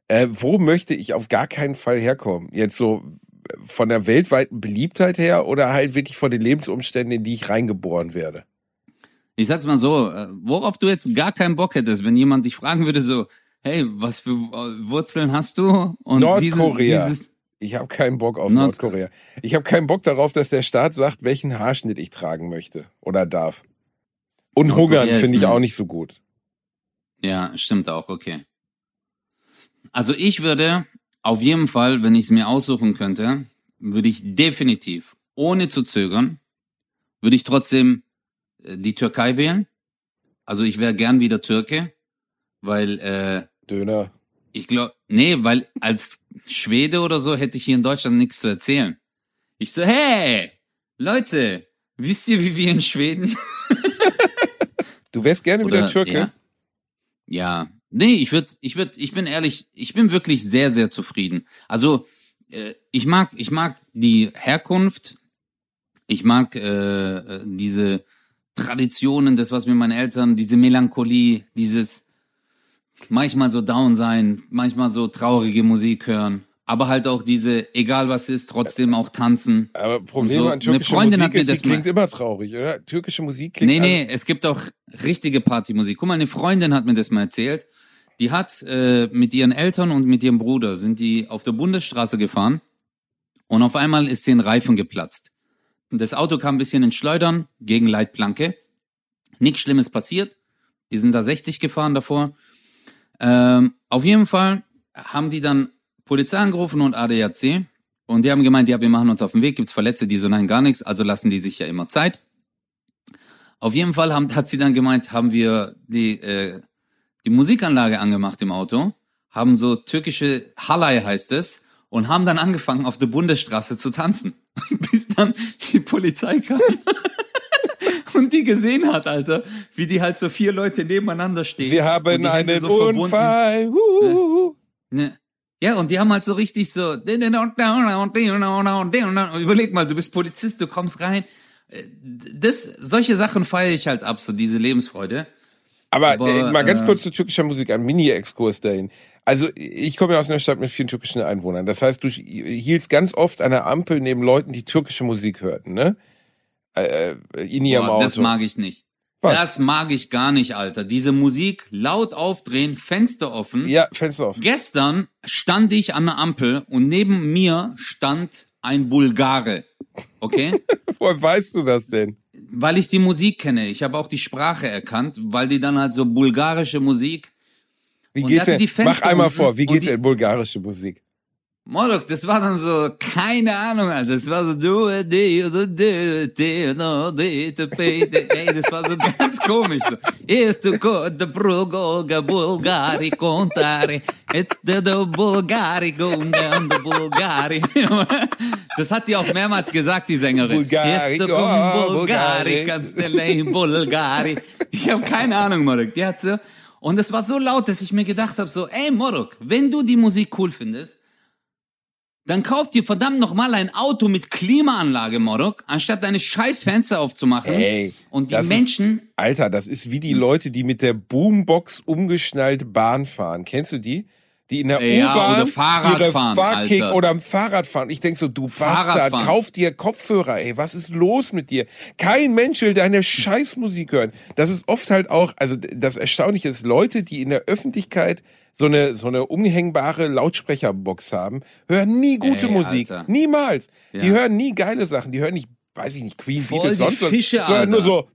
Äh, wo möchte ich auf gar keinen Fall herkommen? Jetzt so von der weltweiten Beliebtheit her oder halt wirklich von den Lebensumständen, in die ich reingeboren werde? Ich sag's mal so, äh, worauf du jetzt gar keinen Bock hättest, wenn jemand dich fragen würde so, hey, was für äh, Wurzeln hast du? Und Nordkorea. Dieses, dieses, Ich habe keinen Bock auf Nord- Nordkorea. Ich habe keinen Bock darauf, dass der Staat sagt, welchen Haarschnitt ich tragen möchte oder darf. Und Nordkorea hungern finde ich auch nicht so gut. ja, stimmt auch, okay. Also ich würde auf jeden Fall, wenn ich es mir aussuchen könnte, würde ich definitiv, ohne zu zögern, würde ich trotzdem äh, die Türkei wählen. Also ich wäre gern wieder Türke. weil äh, Döner. ich glaube, nee, weil als Schwede oder so hätte ich hier in Deutschland nichts zu erzählen. Ich so, hey, Leute, wisst ihr, wie wir in Schweden (laughs) Du wärst gerne wieder oder Türke? ja, ja, nee, ich würde, ich würde, ich bin ehrlich, ich bin wirklich sehr, sehr zufrieden. Also äh, ich mag, ich mag die Herkunft, ich mag äh, diese Traditionen, das was mir meine Eltern, diese Melancholie, dieses manchmal so down sein, manchmal so traurige Musik hören, aber halt auch diese, egal was ist, trotzdem auch tanzen. Aber Problem so, an türkischer eine Freundin Musik hat mir ist, das die mal- klingt immer traurig, oder? Türkische Musik klingt Nee, nee, es gibt auch richtige Partymusik. Guck mal, eine Freundin hat mir das mal erzählt. Die hat äh, mit ihren Eltern und mit ihrem Bruder sind die auf der Bundesstraße gefahren und auf einmal ist den Reifen geplatzt. Das Auto kam ein bisschen ins Schleudern gegen Leitplanke. Nichts Schlimmes passiert. Die sind da 60 gefahren davor. Ähm, auf jeden Fall haben die dann Polizei angerufen und ADAC und die haben gemeint, ja, wir machen uns auf den Weg, gibt's Verletzte, die so, nein, gar nichts, also lassen die sich ja immer Zeit. Auf jeden Fall haben, hat sie dann gemeint, haben wir die, äh, die Musikanlage angemacht im Auto, haben so türkische Halay heißt es, und haben dann angefangen, auf der Bundesstraße zu tanzen. (laughs) Bis dann die Polizei kam. (laughs) und die gesehen hat, Alter, wie die halt so vier Leute nebeneinander stehen. Wir haben einen so verbunden. Unfall. Huhuhu. Ne. Ja, und die haben halt so richtig so. Überleg mal, du bist Polizist, du kommst rein. Äh, Das, solche Sachen feiere ich halt ab, so diese Lebensfreude. Aber, Aber, äh, mal ganz äh, kurz zu türkischer Musik, ein Mini-Exkurs dahin. Also ich komme ja aus einer Stadt mit vielen türkischen Einwohnern. Das heißt, du hielst ganz oft an der Ampel neben Leuten, die türkische Musik hörten, ne? Äh, äh, in ihrem Boah, Auto. das mag ich nicht. Was? Das mag ich gar nicht, Alter. Diese Musik laut aufdrehen, Fenster offen. ja, Fenster offen. Gestern stand ich an der Ampel und neben mir stand ein Bulgare. Okay? (laughs) Woher weißt du das denn? weil ich die Musik kenne. Ich habe auch die Sprache erkannt, weil die dann halt so bulgarische Musik. Wie geht denn? die Fenster Mach einmal vor, wie geht die- denn bulgarische Musik? Morok, das war dann so, keine Ahnung, Alter. Das war so, du, di, du, di, di, no, di, du, pi, di. ey, das war so ganz (laughs) komisch. So. Ist du de Brugoga Bulgari contare, et de de Bulgari gunga de Bulgari. (laughs) Das hat die auch mehrmals gesagt, die Sängerin. Bulgari, Ist du oh, Bulgari, Bulgari. Bulgari. Ich habe keine Ahnung, Morok. Die hat so, und es war so laut, dass ich mir gedacht habe, so, ey, Morok, wenn du die Musik cool findest, dann kauf dir verdammt nochmal ein Auto mit Klimaanlage, Morok, anstatt deine scheiß Fenster aufzumachen. Ey, und die das ist- Menschen, Alter, das ist wie die Leute, die mit der Boombox umgeschnallt Bahn fahren. Kennst du die? Die in der Ja, U-Bahn oder Fahrrad ihre fahren, fucking Alter. oder am Fahrrad fahren. Ich denk so, du Fahrrad Bastard, fahren. kauf dir Kopfhörer, ey, was ist los mit dir? Kein Mensch will deine Scheißmusik hören. Das ist oft halt auch, also das Erstaunliche ist, Leute, die in der Öffentlichkeit so eine, so eine umhängbare Lautsprecherbox haben, hören nie gute Ey, Musik. Alter. Niemals. Die Ja. hören nie geile Sachen. Die hören nicht, weiß ich nicht, Queen, Voll Beatles, sonst was, Fische, sondern nur so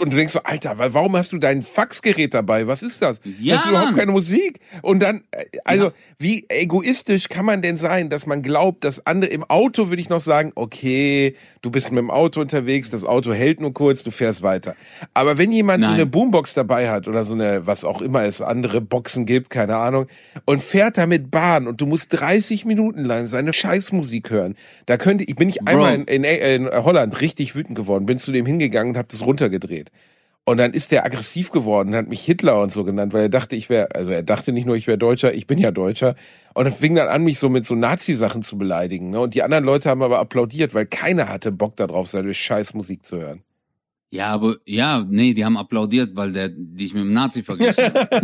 und du denkst so, Alter, wa- warum hast du dein Faxgerät dabei? Was ist das? Ja, das ist überhaupt Mann. keine Musik. Und dann, äh, also, wie egoistisch kann man denn sein, dass man glaubt, dass andere, im Auto würde ich noch sagen, okay, du bist mit dem Auto unterwegs, das Auto hält nur kurz, du fährst weiter. Aber wenn jemand so Nein. eine Boombox dabei hat oder so eine, was auch immer es andere Boxen gibt, keine Ahnung, und fährt damit Bahn und du musst 30 Minuten lang seine Scheißmusik hören, da könnte, ich bin ich einmal in, in, in Holland richtig wütend geworden, bin zu dem hingegangen und habe das runtergedreht. Und dann ist der aggressiv geworden, hat mich Hitler und so genannt, weil er dachte, ich wäre, also er dachte nicht nur, ich wäre Deutscher, ich bin ja Deutscher. Und er fing dann an, mich so mit so Nazi-Sachen zu beleidigen. Ne? Und die anderen Leute haben aber applaudiert, weil keiner hatte Bock darauf, seine Scheißmusik zu hören. ja, aber, ja, nee, die haben applaudiert, weil der dich mit dem Nazi verglichen hat. (laughs)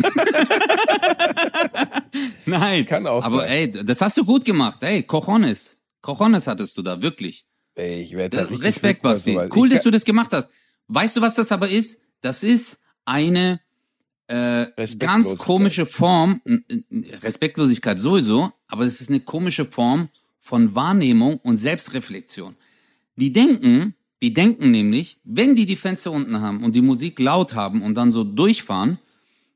(laughs) Nein. Kann auch Aber sein. ey, das hast du gut gemacht. Ey, Cojones. Cojones hattest du da, wirklich. Ey, ich werde da richtig Respekt, Basti. sowas. Cool, dass du das gemacht hast. Weißt du, was das aber ist? Das ist eine äh, ganz komische Form, Respektlosigkeit sowieso, aber es ist eine komische Form von Wahrnehmung und Selbstreflexion. Die denken, die denken nämlich, wenn die die Fenster unten haben und die Musik laut haben und dann so durchfahren,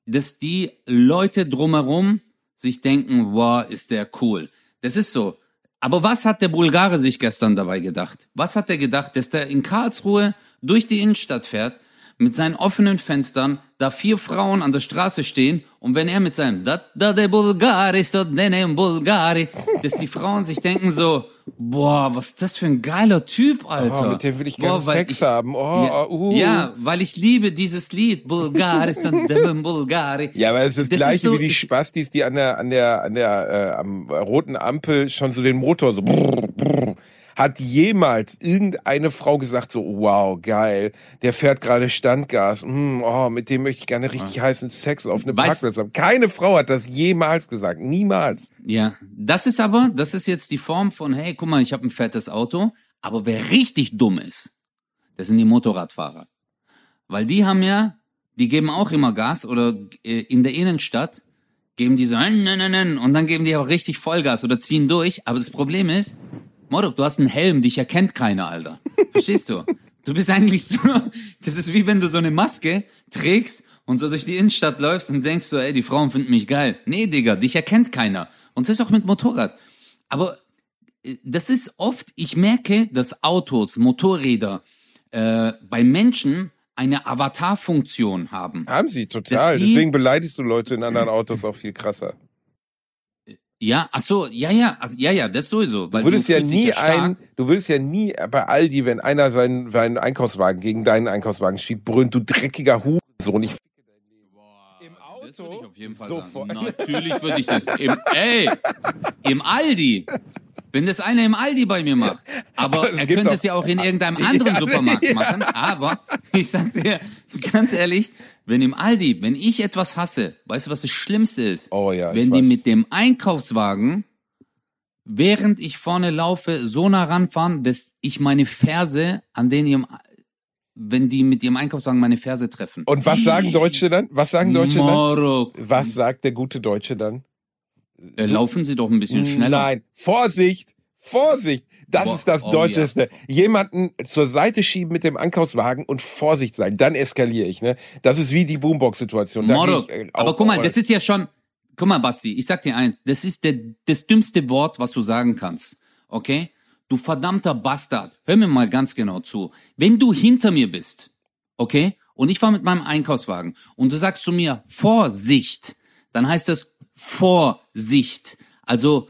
dass die Leute drumherum sich denken, wow, ist der cool. Das ist so. Aber was hat der Bulgare sich gestern dabei gedacht? Was hat er gedacht, dass der in Karlsruhe durch die Innenstadt fährt, mit seinen offenen Fenstern, da vier Frauen an der Straße stehen und wenn er mit seinem da da de Bulgari so dene Bulgari, (laughs) dass die Frauen sich denken so, boah, was ist das für ein geiler Typ, Alter. Oh, mit dem will ich Boah, gerne weil Sex ich- haben. Oh, ja, uh. ja, weil ich liebe dieses Lied Bulgari so dene Bulgari. Ja, aber es ist das, Das ist gleiche so- wie die Spastis, die an der an der an der äh, am roten Ampel schon so den Motor so brrr, brrr. Hat jemals irgendeine Frau gesagt so wow geil, der fährt gerade Standgas, mm, oh mit dem möchte ich gerne richtig heißen Sex auf eine Weißt- Parkplatz haben. Keine Frau hat das jemals gesagt, niemals. Ja, das ist aber, das ist jetzt die Form von, hey, guck mal, ich habe ein fettes Auto, aber wer richtig dumm ist, das sind die Motorradfahrer. Weil die haben ja, die geben auch immer Gas oder äh, in der Innenstadt geben die so nein, nein, nein, und dann geben die auch richtig Vollgas oder ziehen durch, aber das Problem ist, Modok, du hast einen Helm, dich erkennt keiner, Alter. Verstehst du? Du bist eigentlich so, das ist wie wenn du so eine Maske trägst und so durch die Innenstadt läufst und denkst so, ey, die Frauen finden mich geil. Nee, Digga, dich erkennt keiner. Und das ist auch mit Motorrad. Aber äh, das ist oft, ich merke, dass Autos, Motorräder äh, bei Menschen eine Avatar-Funktion haben. Haben sie total. Die- Deswegen beleidigst du Leute in anderen Autos auch viel krasser. Ja, ach so, ja, ja, also, ja, ja, das sowieso. Weil Du würdest ja fühlst dich nie stark. ein, du würdest ja nie bei Aldi, wenn einer seinen, seinen Einkaufswagen gegen deinen Einkaufswagen schiebt, brüllt, du dreckiger Hurensohn. Ich Im Das würde ich auf jeden Fall Sofort. sagen. Natürlich würde ich das. (laughs) Im, ey, im Aldi. Wenn das einer im Aldi bei mir macht. Aber Aber es er könnte es ja auch in (laughs) irgendeinem anderen Ja, Supermarkt ja. machen. Aber ich sag dir ganz ehrlich, wenn im Aldi, wenn ich etwas hasse, weißt du, was das Schlimmste ist? Oh ja, ich Wenn die weiß. mit dem Einkaufswagen, während ich vorne laufe, so nah ranfahren, dass ich meine Ferse an den ihrem, wenn die mit ihrem Einkaufswagen meine Ferse treffen. Und was sagen Deutsche dann? Was sagen Deutsche dann? Moro, Was sagt der gute Deutsche dann? äh, laufen Sie doch ein bisschen schneller. Nein, Vorsicht, Vorsicht. Das Boah, ist das oh Deutscheste. Jemanden zur Seite schieben mit dem Einkaufswagen und Vorsicht sein. Dann eskaliere ich. Ne? Das ist wie die Boombox-Situation. Äh, aber guck mal, das ist ja schon, guck mal, Basti, ich sag dir eins, das ist der, das dümmste Wort, was du sagen kannst. Okay? Du verdammter Bastard. Hör mir mal ganz genau zu. Wenn du hinter mir bist, okay? Und ich fahr mit meinem Einkaufswagen und du sagst zu mir, Vorsicht, dann heißt das Vorsicht. Also,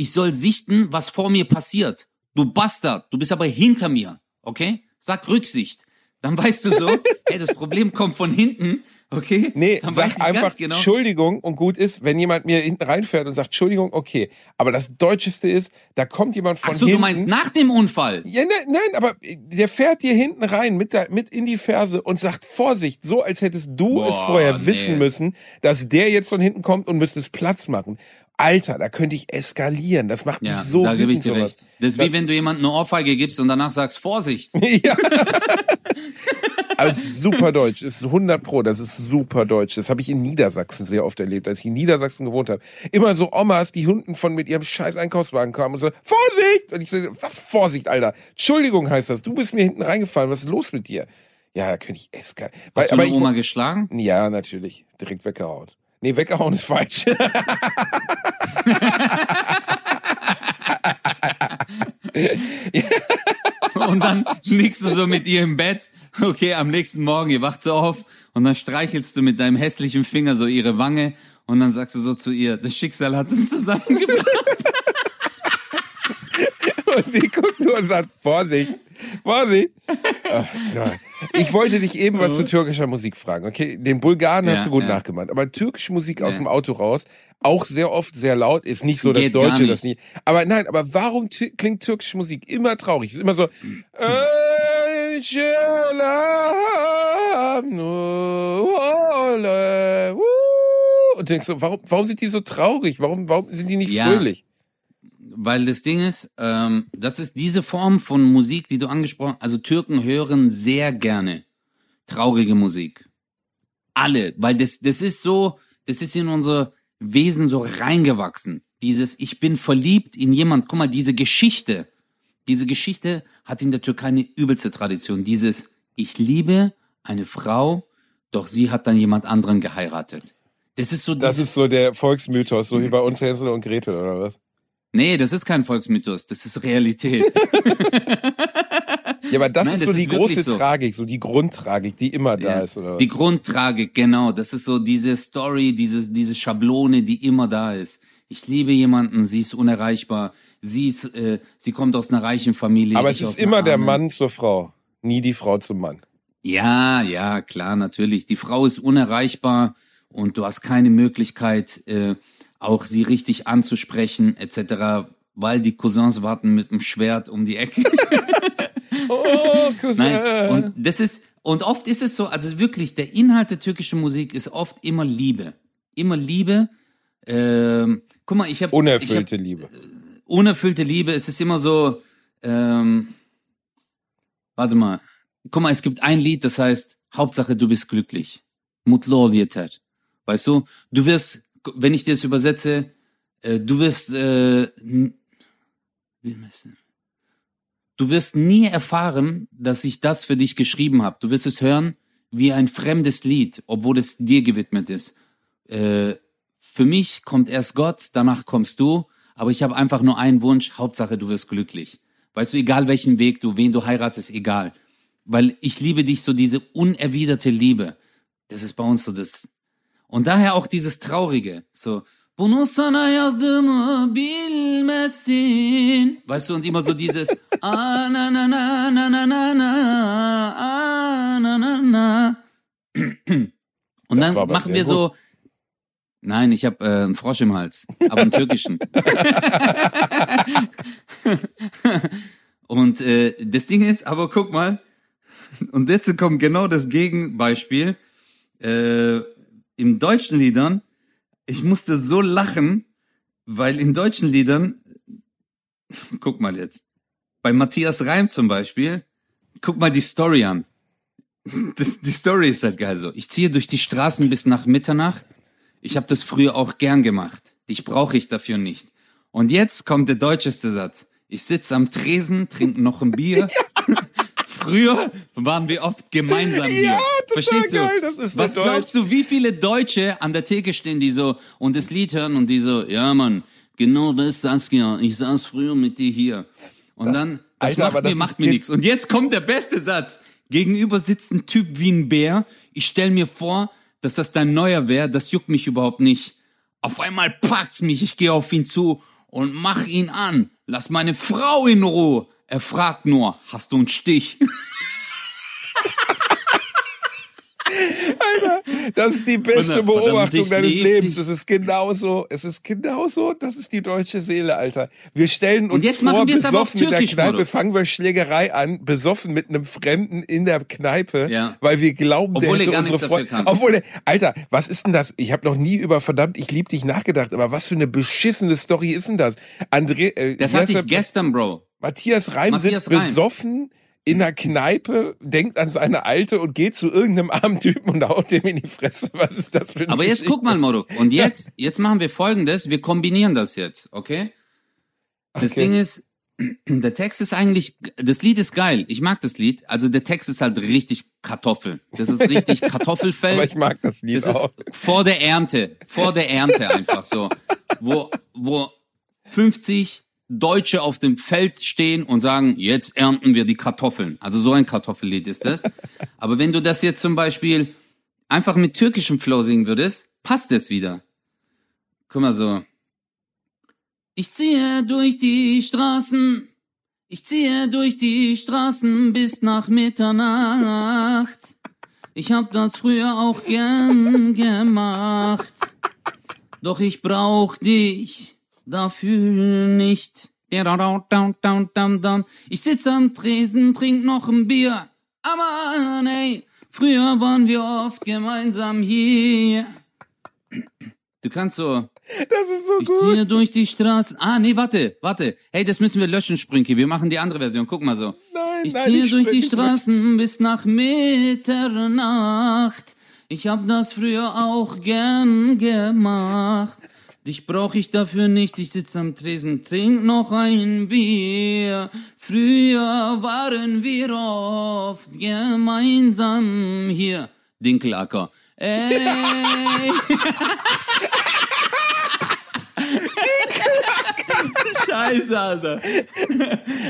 ich soll sichten, was vor mir passiert. Du Bastard, du bist aber hinter mir, okay? Sag Rücksicht. Dann weißt du so, (laughs) ey, das Problem kommt von hinten, okay? Nee, Dann sag einfach genau. Entschuldigung und gut ist, wenn jemand mir hinten reinfährt und sagt Entschuldigung, okay. Aber das Deutscheste ist, da kommt jemand von Ach so, hinten. du meinst nach dem Unfall? Ja, nein, nein, aber der fährt dir hinten rein mit, der, mit in die Ferse und sagt Vorsicht, so als hättest du es Boah, vorher nee. wissen müssen, dass der jetzt von hinten kommt und müsstest Platz machen. Alter, da könnte ich eskalieren. Das macht Ja, mich so da gebe ich dir sowas. recht. Das ist wie wenn du jemandem eine Ohrfeige gibst und danach sagst, Vorsicht. (laughs) ja. (laughs) Aber es ist super deutsch. Es ist 100 pro. Das ist super deutsch. Das habe ich in Niedersachsen sehr oft erlebt, als ich in Niedersachsen gewohnt habe. Immer so Omas, die Hunden von mit ihrem scheiß Einkaufswagen kamen und so, Vorsicht! Und ich so, was Vorsicht, Alter? Entschuldigung heißt das. Du bist mir hinten reingefallen. Was ist los mit dir? Ja, da könnte ich eskalieren. Weil- Hast du aber eine ich, Oma geschlagen? ja, natürlich. Direkt weggehauen. Nee, weggehauen ist falsch. (laughs) (laughs) (laughs) Und dann liegst du so mit ihr im Bett. Okay, am nächsten Morgen, ihr wacht so auf und dann streichelst du mit deinem hässlichen Finger so ihre Wange und dann sagst du so zu ihr, das Schicksal hat uns zusammengebracht. Und sie guckt nur und sagt, Vorsicht, Vorsicht. Ach Gott. Ich wollte dich eben was zu türkischer Musik fragen. Okay, den Bulgaren Ja, hast du gut ja. nachgemacht. Aber türkische Musik aus Ja. dem Auto raus, auch sehr oft sehr laut, ist nicht so, dass Geht Deutsche das nicht. Aber nein, aber warum klingt türkische Musik immer traurig? Es ist immer so. Und denkst so, warum, warum sind die so traurig? Warum, warum sind die nicht fröhlich? Weil das Ding ist, ähm, das ist diese Form von Musik, die du angesprochen hast. Also Türken hören sehr gerne traurige Musik. Alle, weil das, das ist so, das ist in unser Wesen so reingewachsen. Dieses, ich bin verliebt in jemand. Guck mal, diese Geschichte, diese Geschichte hat in der Türkei eine übelste Tradition. Dieses, ich liebe eine Frau, doch sie hat dann jemand anderen geheiratet. Das ist so Das ist so der Volksmythos, so wie bei uns Hänsel und Gretel, oder was? Nee, das ist kein Volksmythos, das ist Realität. (laughs) Ja, aber das Nein, ist das so die ist große so. Tragik, so die Grundtragik, die immer da Ja. ist, oder? Die Grundtragik, genau. Das ist so diese Story, diese, diese Schablone, die immer da ist. Ich liebe jemanden, sie ist unerreichbar, sie ist, äh, sie kommt aus einer reichen Familie. aber es ist immer der. Mann zur Frau, nie die Frau zum Mann. Ja, ja, klar, natürlich. Die Frau ist unerreichbar und du hast keine Möglichkeit, äh, auch sie richtig anzusprechen, etc., weil die Cousins warten mit dem Schwert um die Ecke. (laughs) Oh, Cousin. Nein, und das ist, und oft ist es so, also wirklich, der Inhalt der türkischen Musik ist oft immer Liebe. Immer Liebe. Ähm, guck mal, ich habe Unerfüllte Liebe. unerfüllte Liebe. Es ist immer so, ähm, warte mal, guck mal, es gibt ein Lied, das heißt, Hauptsache du bist glücklich. Mutlu ol yeter. Weißt du, du wirst, wenn ich dir das übersetze, äh, du wirst, äh, du wirst nie erfahren, dass ich das für dich geschrieben habe. Du wirst es hören wie ein fremdes Lied, obwohl es dir gewidmet ist. Äh, für mich kommt erst Gott, danach kommst du, aber ich habe einfach nur einen Wunsch, Hauptsache du wirst glücklich. Weißt du, egal welchen Weg du, wen du heiratest, egal. Weil ich liebe dich so diese unerwiderte Liebe. Das ist bei uns so das. Und daher auch dieses Traurige, so, bunu sana yazdığımı bilmesin. Weißt du, und immer so dieses, ah, na, na, na, na, na, na, na, ah, na, na, na. Und dann war aber machen wir so, nein, ich habe äh, einen Frosch im Hals, aber einen türkischen. und äh, das Ding ist, aber guck mal, und jetzt kommt genau das Gegenbeispiel. Äh, Im deutschen Liedern, ich musste so lachen, weil in deutschen Liedern, guck mal jetzt, bei Matthias Reim zum Beispiel, guck mal die Story an. Das, die Story ist halt geil so. Ich ziehe durch die Straßen bis nach Mitternacht. Ich habe das früher auch gern gemacht. Dich brauche ich dafür nicht. Und jetzt kommt der deutscheste Satz. Ich sitze am Tresen, trinke noch ein Bier. (laughs) Früher waren wir oft gemeinsam hier. Ja, total Verstehst du? geil, das ist so Was glaubst du, wie viele Deutsche an der Theke stehen, die so und das Lied hören und die so, ja Mann, genau das Saskia, ich saß früher mit dir hier. Und dann, das Alter, macht das mir, macht ist mir nichts. Und jetzt kommt der beste Satz. Gegenüber sitzt ein Typ wie ein Bär. Ich stell mir vor, dass das dein neuer wäre. Das juckt mich überhaupt nicht. Auf einmal packt's mich. Ich gehe auf ihn zu und mach ihn an. Lass meine Frau in Ruhe. Er fragt nur, hast du einen Stich? (laughs) Das ist die beste Beobachtung deines Lebens. Es ist genauso, es ist genauso, das ist die deutsche Seele, Alter. Wir stellen uns jetzt vor, besoffen in der Kneipe, fangen wir Schlägerei an, besoffen mit einem Fremden in der Kneipe, Ja. weil wir glauben, Obwohl der er hätte unsere Freunde. Obwohl, der, Alter, was ist denn das? Ich habe noch nie über verdammt, ich lieb dich nachgedacht, aber was für eine beschissene Story ist denn das? André, äh, Das hatte ich er? gestern, Bro. Matthias Reim Matthias sitzt Reim. besoffen in der Kneipe, denkt an seine Alte und geht zu irgendeinem (laughs) armen Typen und haut dem in die Fresse. Was ist das für eine Aber jetzt Geschichte? guck mal, Moro. Und (laughs) jetzt, jetzt machen wir folgendes. Wir kombinieren das jetzt, okay? Das Okay. Ding ist, (clears throat) der Text ist eigentlich, das Lied ist geil. Ich mag das Lied. Also der Text ist halt richtig Kartoffel. Das ist richtig (laughs) Kartoffelfeld. Aber ich mag das Lied Das ist auch. vor der Ernte, vor der Ernte einfach so, wo wo 50 Deutsche auf dem Feld stehen und sagen, jetzt ernten wir die Kartoffeln. Also so ein Kartoffellied ist das. (laughs) Aber wenn du das jetzt zum Beispiel einfach mit türkischem Flow singen würdest, passt es wieder. Guck mal so. Ich ziehe durch die Straßen, ich ziehe durch die Straßen bis nach Mitternacht. Ich hab das früher auch gern gemacht. Doch ich brauch dich dafür nicht. Ich sitz am Tresen, trink noch ein Bier. Aber nee, früher waren wir oft gemeinsam hier. Du kannst so, Das ist so ich gut. ziehe durch die Straßen. Ah, nee, warte, warte. Hey, das müssen wir löschen, Sprünki. Wir machen die andere Version. Guck mal so. Nein, ich nein, ziehe ich durch die Straßen bis nach Mitternacht. Ich hab das früher auch gern gemacht. Dich brauch ich dafür nicht. Ich sitz am Tresen, trink noch ein Bier. Früher waren wir oft gemeinsam hier. Dinkelacker. Ey. (laughs) (laughs) Scheiße, Alter.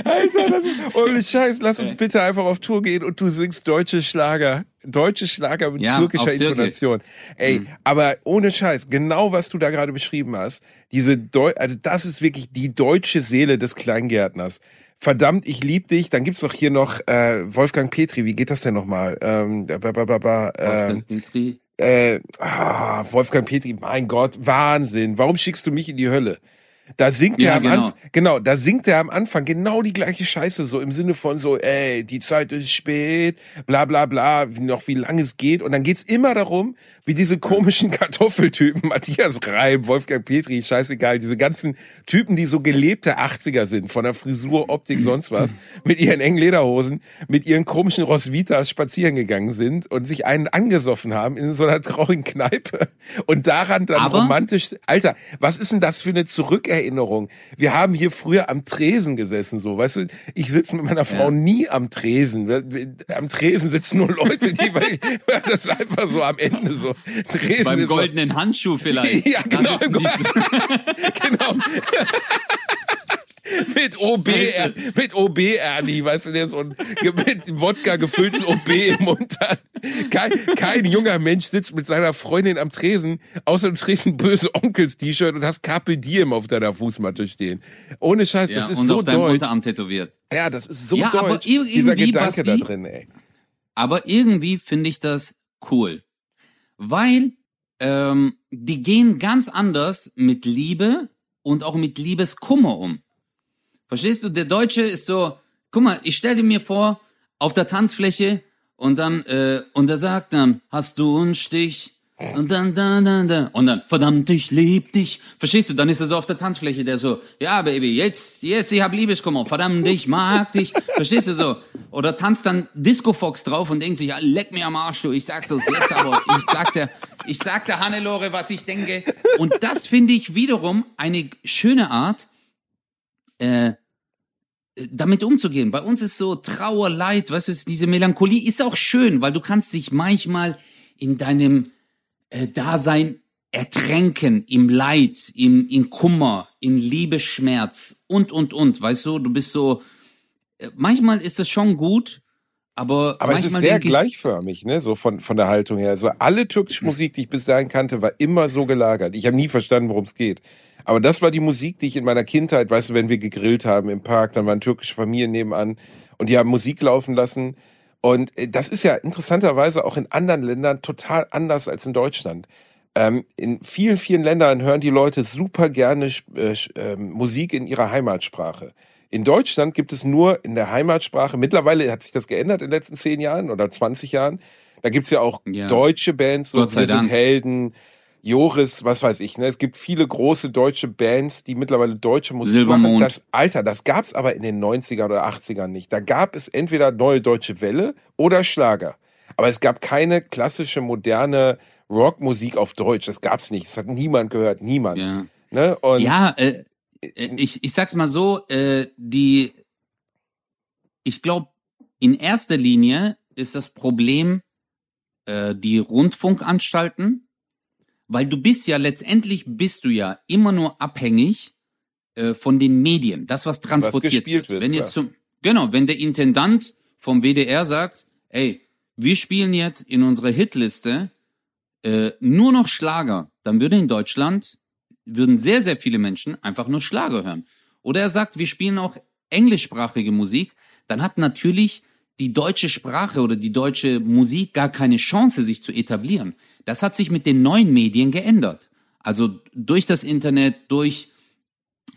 Alter, das ist, ohne Scheiß, lass uns bitte einfach auf Tour gehen und du singst deutsche Schlager. Deutsche Schlager mit Ja, türkischer. Intonation. Ey, aber ohne Scheiß, genau was du da gerade beschrieben hast, diese Deu also das ist wirklich die deutsche Seele des Kleingärtners. Verdammt, ich lieb dich. Dann gibt's doch hier noch äh, Wolfgang Petri. Wie geht das denn nochmal? Ähm, ba, ba, ba, ba, ähm, Petri. äh, ah, Wolfgang Petri, mein Gott, Wahnsinn. Warum schickst du mich in die Hölle? Da singt Ja, er am genau. Anfang, genau, da singt er am Anfang genau die gleiche Scheiße, so im Sinne von so, ey, die Zeit ist spät, bla bla bla, noch wie lange es geht. Und dann geht's immer darum, wie diese komischen (laughs) Kartoffeltypen, Matthias Reim, Wolfgang Petri, scheißegal, diese ganzen Typen, die so gelebte 80er sind, von der Frisur, Optik, sonst was, mit ihren engen Lederhosen, mit ihren komischen Rosvitas spazieren gegangen sind und sich einen angesoffen haben in so einer traurigen Kneipe und daran dann Aber- romantisch, Alter, was ist denn das für eine Zurückerinnerung? Wir haben hier früher am Tresen gesessen, so, weißt du, ich sitze mit meiner Frau Ja. nie am Tresen. Am Tresen sitzen nur Leute, die, weil, (laughs) weil das ist einfach so am Ende so. Tresen Beim ist so- goldenen Handschuh vielleicht. (laughs) Ja, genau. (laughs) genau. Mit OB, Er- mit OB Ernie, weißt du, der so ein mit Wodka gefülltes OB im Mund hat. Kein, kein junger Mensch sitzt mit seiner Freundin am Tresen, außer du trägst ein böse Onkels-T-Shirt und hast Carpe Diem auf deiner Fußmatte stehen. Ohne Scheiß, Ja, das ist und so auf deinem deutsch. Unterarm tätowiert. Ja, das ist so Ja, aber deutsch. Dieser irgendwie, Gedanke da Basti, drin, ey. Aber irgendwie finde ich das cool. Weil ähm, die gehen ganz anders mit Liebe und auch mit Liebeskummer um. Verstehst du? Der Deutsche ist so, guck mal, ich stell dir mir vor, auf der Tanzfläche und dann, äh, und er sagt dann, hast du einen Stich? Und dann, dann, dann, dann. Und dann, verdammt, ich lieb dich. Verstehst du? Dann ist er so auf der Tanzfläche, der so, ja, Baby, jetzt, jetzt, ich hab Liebeskummer. Verdammt, ich mag dich. Verstehst du so? Oder tanzt dann Disco Fox drauf und denkt sich, ja, leck mir am Arsch, du. Ich sag das jetzt aber. Ich sag der, ich sag der Hannelore, was ich denke. Und das finde ich wiederum eine schöne Art, äh, damit umzugehen. Bei uns ist so Trauer, Leid, weißt du, ist diese Melancholie ist auch schön, weil du kannst dich manchmal in deinem äh, Dasein ertränken, im Leid, im, in Kummer, in Liebesschmerz und, und, und, weißt du, du bist so, äh, manchmal ist es schon gut, aber, Aber es ist sehr gleichförmig, ne, so von, von der Haltung her. Also alle türkische Musik, die ich bis dahin kannte, war immer so gelagert. Ich habe nie verstanden, worum es geht. Aber das war die Musik, die ich in meiner Kindheit, weißt du, wenn wir gegrillt haben im Park, dann waren türkische Familien nebenan und die haben Musik laufen lassen. Und äh, das ist ja interessanterweise auch in anderen Ländern total anders als in Deutschland. Ähm, in vielen, vielen Ländern hören die Leute super gerne äh, ähm, Musik in ihrer Heimatsprache. In Deutschland gibt es nur in der Heimatsprache, mittlerweile hat sich das geändert in den letzten zehn Jahren oder 20 Jahren. Da gibt's ja auch Ja. deutsche Bands, so Wir sind. Helden, Joris, was weiß ich. Ne? Es gibt viele große deutsche Bands, die mittlerweile deutsche Musik Silbermond. machen. Das, Alter, das gab's aber in den 90ern oder 80ern nicht. Da gab es entweder neue deutsche Welle oder Schlager. Aber es gab keine klassische, moderne Rockmusik auf Deutsch. Das gab's nicht. Das hat niemand gehört. Niemand. ja. Ne? Ja, äh, äh, ich, ich sag's mal so, äh, die, ich glaube, in erster Linie ist das Problem äh, die Rundfunkanstalten, weil du bist ja letztendlich bist du ja immer nur abhängig äh, von den Medien, das was transportiert gespielt wird, Wenn klar. jetzt zum, genau, wenn der Intendant vom WDR sagt, ey, wir spielen jetzt in unserer Hitliste äh, nur noch Schlager, dann würde in Deutschland würden sehr, sehr viele Menschen einfach nur Schlager hören. Oder er sagt, wir spielen auch englischsprachige Musik, dann hat natürlich die deutsche Sprache oder die deutsche Musik gar keine Chance, sich zu etablieren. Das hat sich mit den neuen Medien geändert. Also durch das Internet, durch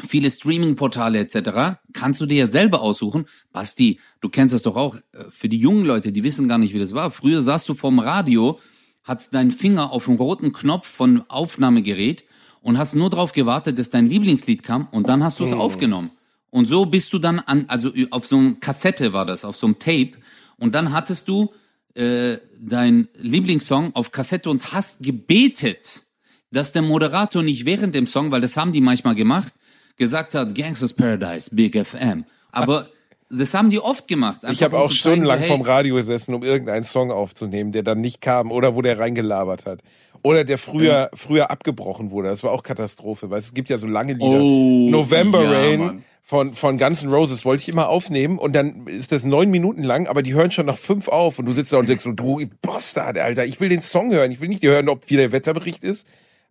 viele Streaming-Portale etc. kannst du dir ja selber aussuchen. Basti, du kennst das doch auch. äh, Für die jungen Leute, die wissen gar nicht, wie das war. Früher saßt du vorm Radio, hattest deinen Finger auf den roten Knopf von Aufnahmegerät und hast nur darauf gewartet, dass dein Lieblingslied kam und dann hast du es aufgenommen. Und so bist du dann an, also auf so einem Kassette war das, auf so einem Tape. Und dann hattest du äh, dein Lieblingssong auf Kassette und hast gebetet, dass der Moderator nicht während dem Song, weil das haben die manchmal gemacht, gesagt hat, Gangsters Paradise, Big FM. Aber (laughs) das haben die oft gemacht. ich habe um auch stundenlang so, hey, vom Radio gesessen, um irgendeinen Song aufzunehmen, der dann nicht kam oder wo der reingelabert hat. Oder der früher, früher abgebrochen wurde. Das war auch Katastrophe, weil es gibt ja so lange Lieder. Oh, November ja, Rain. Mann. von, von Guns N' Roses wollte ich immer aufnehmen und dann ist das neun Minuten lang, aber die hören schon nach fünf auf und du sitzt da und denkst so, du Bastard, Alter, ich will den Song hören, ich will nicht hören, ob wie der Wetterbericht ist.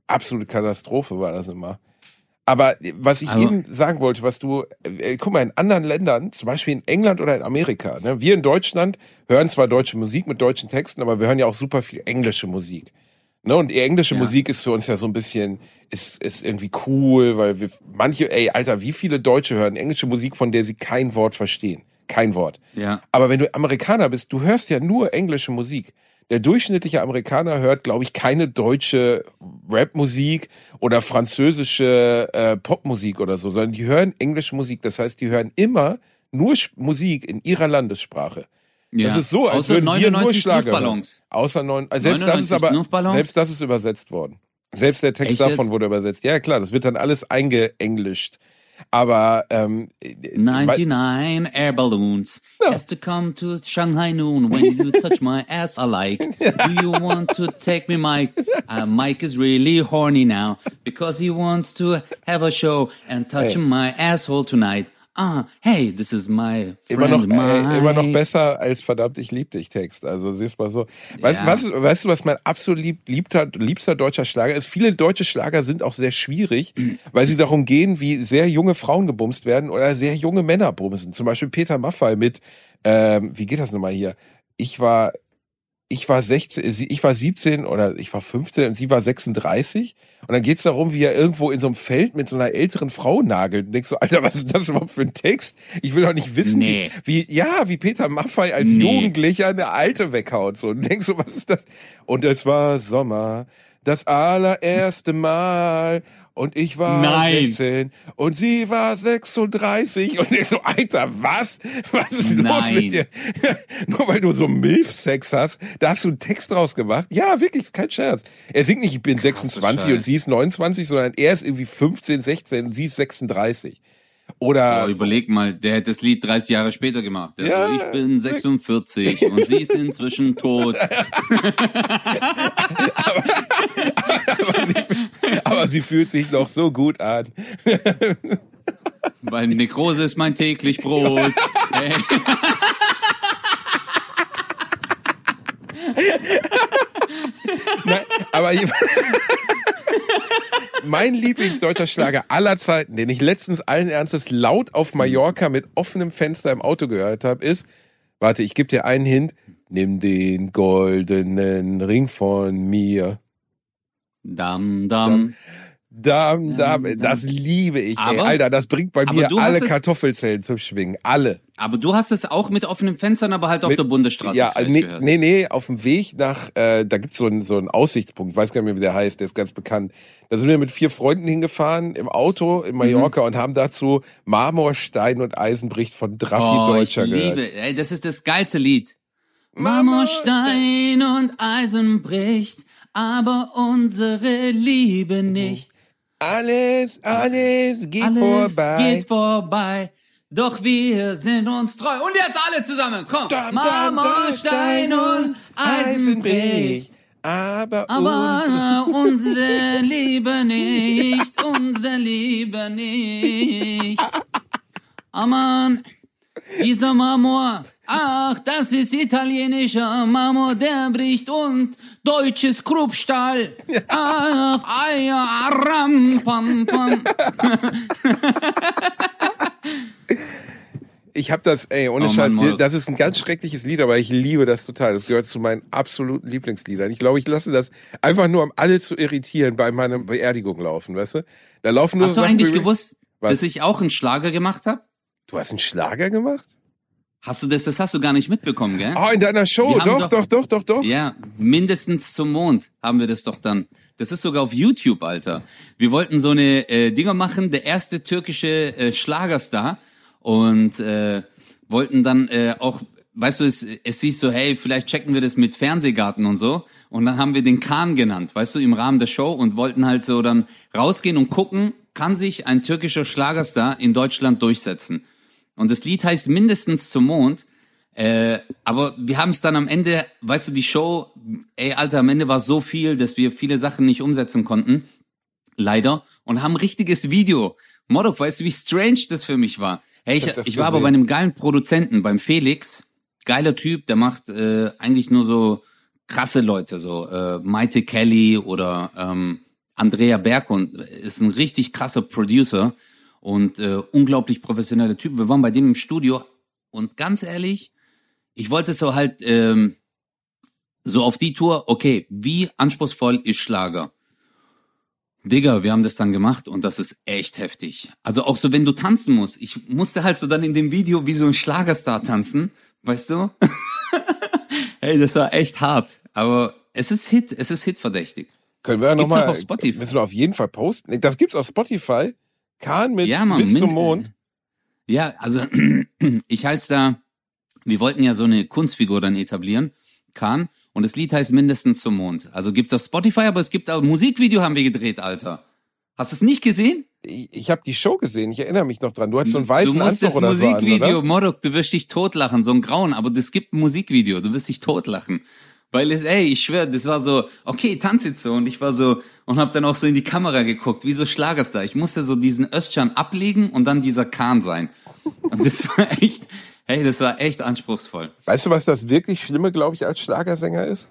Absolute Katastrophe war das immer. Aber was ich Aber- eben sagen wollte, was du, äh, guck mal, in anderen Ländern, zum Beispiel in England oder in Amerika, ne, wir in Deutschland hören zwar deutsche Musik mit deutschen Texten, aber wir hören ja auch super viel englische Musik. Ne, und die englische Ja. Musik ist für uns ja so ein bisschen, ist, ist irgendwie cool, weil wir, manche, ey, Alter, wie viele Deutsche hören englische Musik, von der sie kein Wort verstehen? Kein Wort. Ja. Aber wenn du Amerikaner bist, du hörst ja nur englische Musik. Der durchschnittliche Amerikaner hört, glaube ich, keine deutsche Rapmusik oder französische äh, Popmusik oder so, sondern die hören englische Musik. Das heißt, die hören immer nur Musik in ihrer Landessprache. Ja. Das ist so, als Außer würden wir nur 99 Schlager hören. Luftballons. Außer neun, also selbst das ist 99 aber, Luftballons? selbst das ist übersetzt worden. Selbst der Text Echt davon jetzt? wurde übersetzt. Ja, klar, das wird dann alles eingeenglischt. Aber ähm, äh, 99 air balloons has to come to Shanghai noon when you (laughs) touch my ass I like. Do you want to take me Mike? Uh, Mike is really horny now because he wants to have a show and touch Hey. my asshole tonight. Ah, hey, this is my friend immer noch, Mike. äh, immer noch besser als verdammt ich lieb dich Text. Also siehst mal so. Weißt, Ja. was, weißt du, was mein absolut lieb, liebter, liebster deutscher Schlager ist? Viele deutsche Schlager sind auch sehr schwierig, weil sie darum gehen, wie sehr junge Frauen gebumst werden oder sehr junge Männer bumsen. Zum Beispiel Peter Maffay mit, ähm, wie geht das nochmal hier? Ich war, ich war 16, sie- ich war 17 oder ich war 15 und sie war 36. Und dann geht's darum, wie er irgendwo in so einem Feld mit so einer älteren Frau nagelt. Und denkst so, Alter, was ist das überhaupt für ein Text? Ich will doch nicht wissen, Nee. wie, wie, ja, wie Peter Maffay als Nee. Jugendlicher eine Alte weghaut. So. Und denkst so, was ist das? Und es war Sommer, das allererste Mal. Und ich war Nein. 16 und sie war 36 und ich so, Alter, was? Was ist los Nein. mit dir? (laughs) Nur weil du so Milf-Sex hast, da hast du einen Text draus gemacht. Ja, wirklich, ist kein Scherz. Er singt nicht, ich bin 26 und Scheiß. sie ist 29, sondern er ist irgendwie 15, 16 und sie ist 36. Oder Aber überleg mal, der hat das Lied 30 Jahre später gemacht. Der Ja, ich bin 46 und sie ist inzwischen tot. (laughs) aber sie fühlt sich noch so gut an. Weil Nekrose ist mein täglich Brot. Hey. (laughs) Nein, aber mein Lieblingsdeutscher Schlager aller Zeiten, den ich letztens allen Ernstes laut auf Mallorca mit offenem Fenster im Auto gehört habe, ist, warte, ich gebe dir einen Hint, nimm den goldenen Ring von mir. Dam, dam. Dam, dam, das liebe ich, ey. Aber- Alter, das bringt bei mir alle es- Kartoffelzellen zum Schwingen. Alle. Aber du hast es auch mit offenen Fenstern, aber halt auf Mit- der Bundesstraße Ja, nee, gehört. nee, nee, auf dem Weg nach, äh, da gibt's so einen, so einen Aussichtspunkt, weiß gar nicht mehr, wie der heißt, der ist ganz bekannt. Da sind wir mit vier Freunden hingefahren im Auto in Mallorca Mhm. und haben dazu Marmor, Stein und Eisen bricht von Drafi Oh, ich Deutscher gehört. liebe, ey, das ist das geilste Lied. Marmorstein und Eisen bricht, aber unsere Liebe nicht. Alles, alles geht Alles vorbei. geht vorbei, doch wir sind uns treu. Und jetzt alle zusammen, komm! Dam, Marmorstein und Eisen bricht. Aber, Aber (laughs) unsere Liebe nicht, unsere Liebe nicht. Mann, dieser Marmor, ach, das ist italienischer Marmor, der bricht und deutsches Kruppstahl. Ach, Eier, ram, pam, pam. Ich hab das, ey, ohne Oh Mann, Scheiß, Molk. das ist ein ganz schreckliches Lied, aber ich liebe das total. Das gehört zu meinen absoluten Lieblingsliedern. Ich glaube, ich lasse das einfach nur, um alle zu irritieren, bei meiner Beerdigung laufen, weißt du? Da laufen nur Hast du Sachen eigentlich gewusst, Was? dass ich auch einen Schlager gemacht habe? Du hast einen Schlager gemacht? Hast du das, das hast du gar nicht mitbekommen, gell? Oh, in deiner Show, doch, doch- doch, doch, doch. Ja, mindestens zum Mond haben wir das doch dann. Das ist sogar auf YouTube, Alter. Wir wollten so eine äh, Dinger machen, der erste türkische äh, Schlagerstar und äh, wollten dann äh, auch, weißt du, es, es hieß so, hey, vielleicht checken wir das mit Fernsehgarten und so. Und dann haben wir den Kahn genannt, weißt du, im Rahmen der Show und wollten halt so dann rausgehen und gucken, kann sich ein türkischer Schlagerstar in Deutschland durchsetzen. Und das Lied heißt mindestens zum Mond. Äh, aber wir haben es dann am Ende, weißt du, die Show, ey, Alter, am Ende war so viel, dass wir viele Sachen nicht umsetzen konnten. Leider. Und haben ein richtiges Video Modok, weißt du, wie strange das für mich war? Hey, ich, Ich ich war aber bei einem geilen Produzenten, beim Felix. Geiler Typ, der macht äh, eigentlich nur so krasse Leute, so äh, Maite Kelly oder ähm, Andrea Bergund ist ein richtig krasser Producer und äh, unglaublich professioneller Typ. Wir waren bei dem im Studio und ganz ehrlich, ich wollte so halt ähm, so auf die Tour, okay, wie anspruchsvoll ist Schlager? Digga, wir haben das dann gemacht und das ist echt heftig. Also auch so, wenn du tanzen musst. Ich musste halt so dann in dem Video wie so ein Schlagerstar tanzen, weißt du? (laughs) hey, das war echt hart. Aber es ist Hit, es ist hitverdächtig. Können wir ja nochmal. auf Spotify. Müssen wir auf jeden Fall posten. Das gibt's auf Spotify. Kahn mit Ja, Mann. Bis zum Mond. äh, Ja, also (clears throat) ich heiße da, wir wollten ja so eine Kunstfigur dann etablieren, Kahn, und das Lied heißt mindestens zum Mond. Also gibt's auf Spotify, aber es gibt auch Musikvideo haben wir gedreht, Alter. Hast du es nicht gesehen? Ich, ich habe die Show gesehen. Ich erinnere mich noch dran. Du hattest so einen weißen du musst Anzug das oder so an, Musikvideo, oder? Morok, du wirst dich totlachen, so ein Grauen, aber das gibt ein Musikvideo, du wirst dich totlachen. Weil es, ey, ich schwör, das war so, okay, tanz jetzt so und ich war so und hab dann auch so in die Kamera geguckt, wie so Schlagerstar. Ich musste so diesen Özcan ablegen und dann dieser Kahn sein. Und das (laughs) war echt, hey, das war echt anspruchsvoll. Weißt du, was das wirklich Schlimme, glaube ich, als Schlagersänger ist?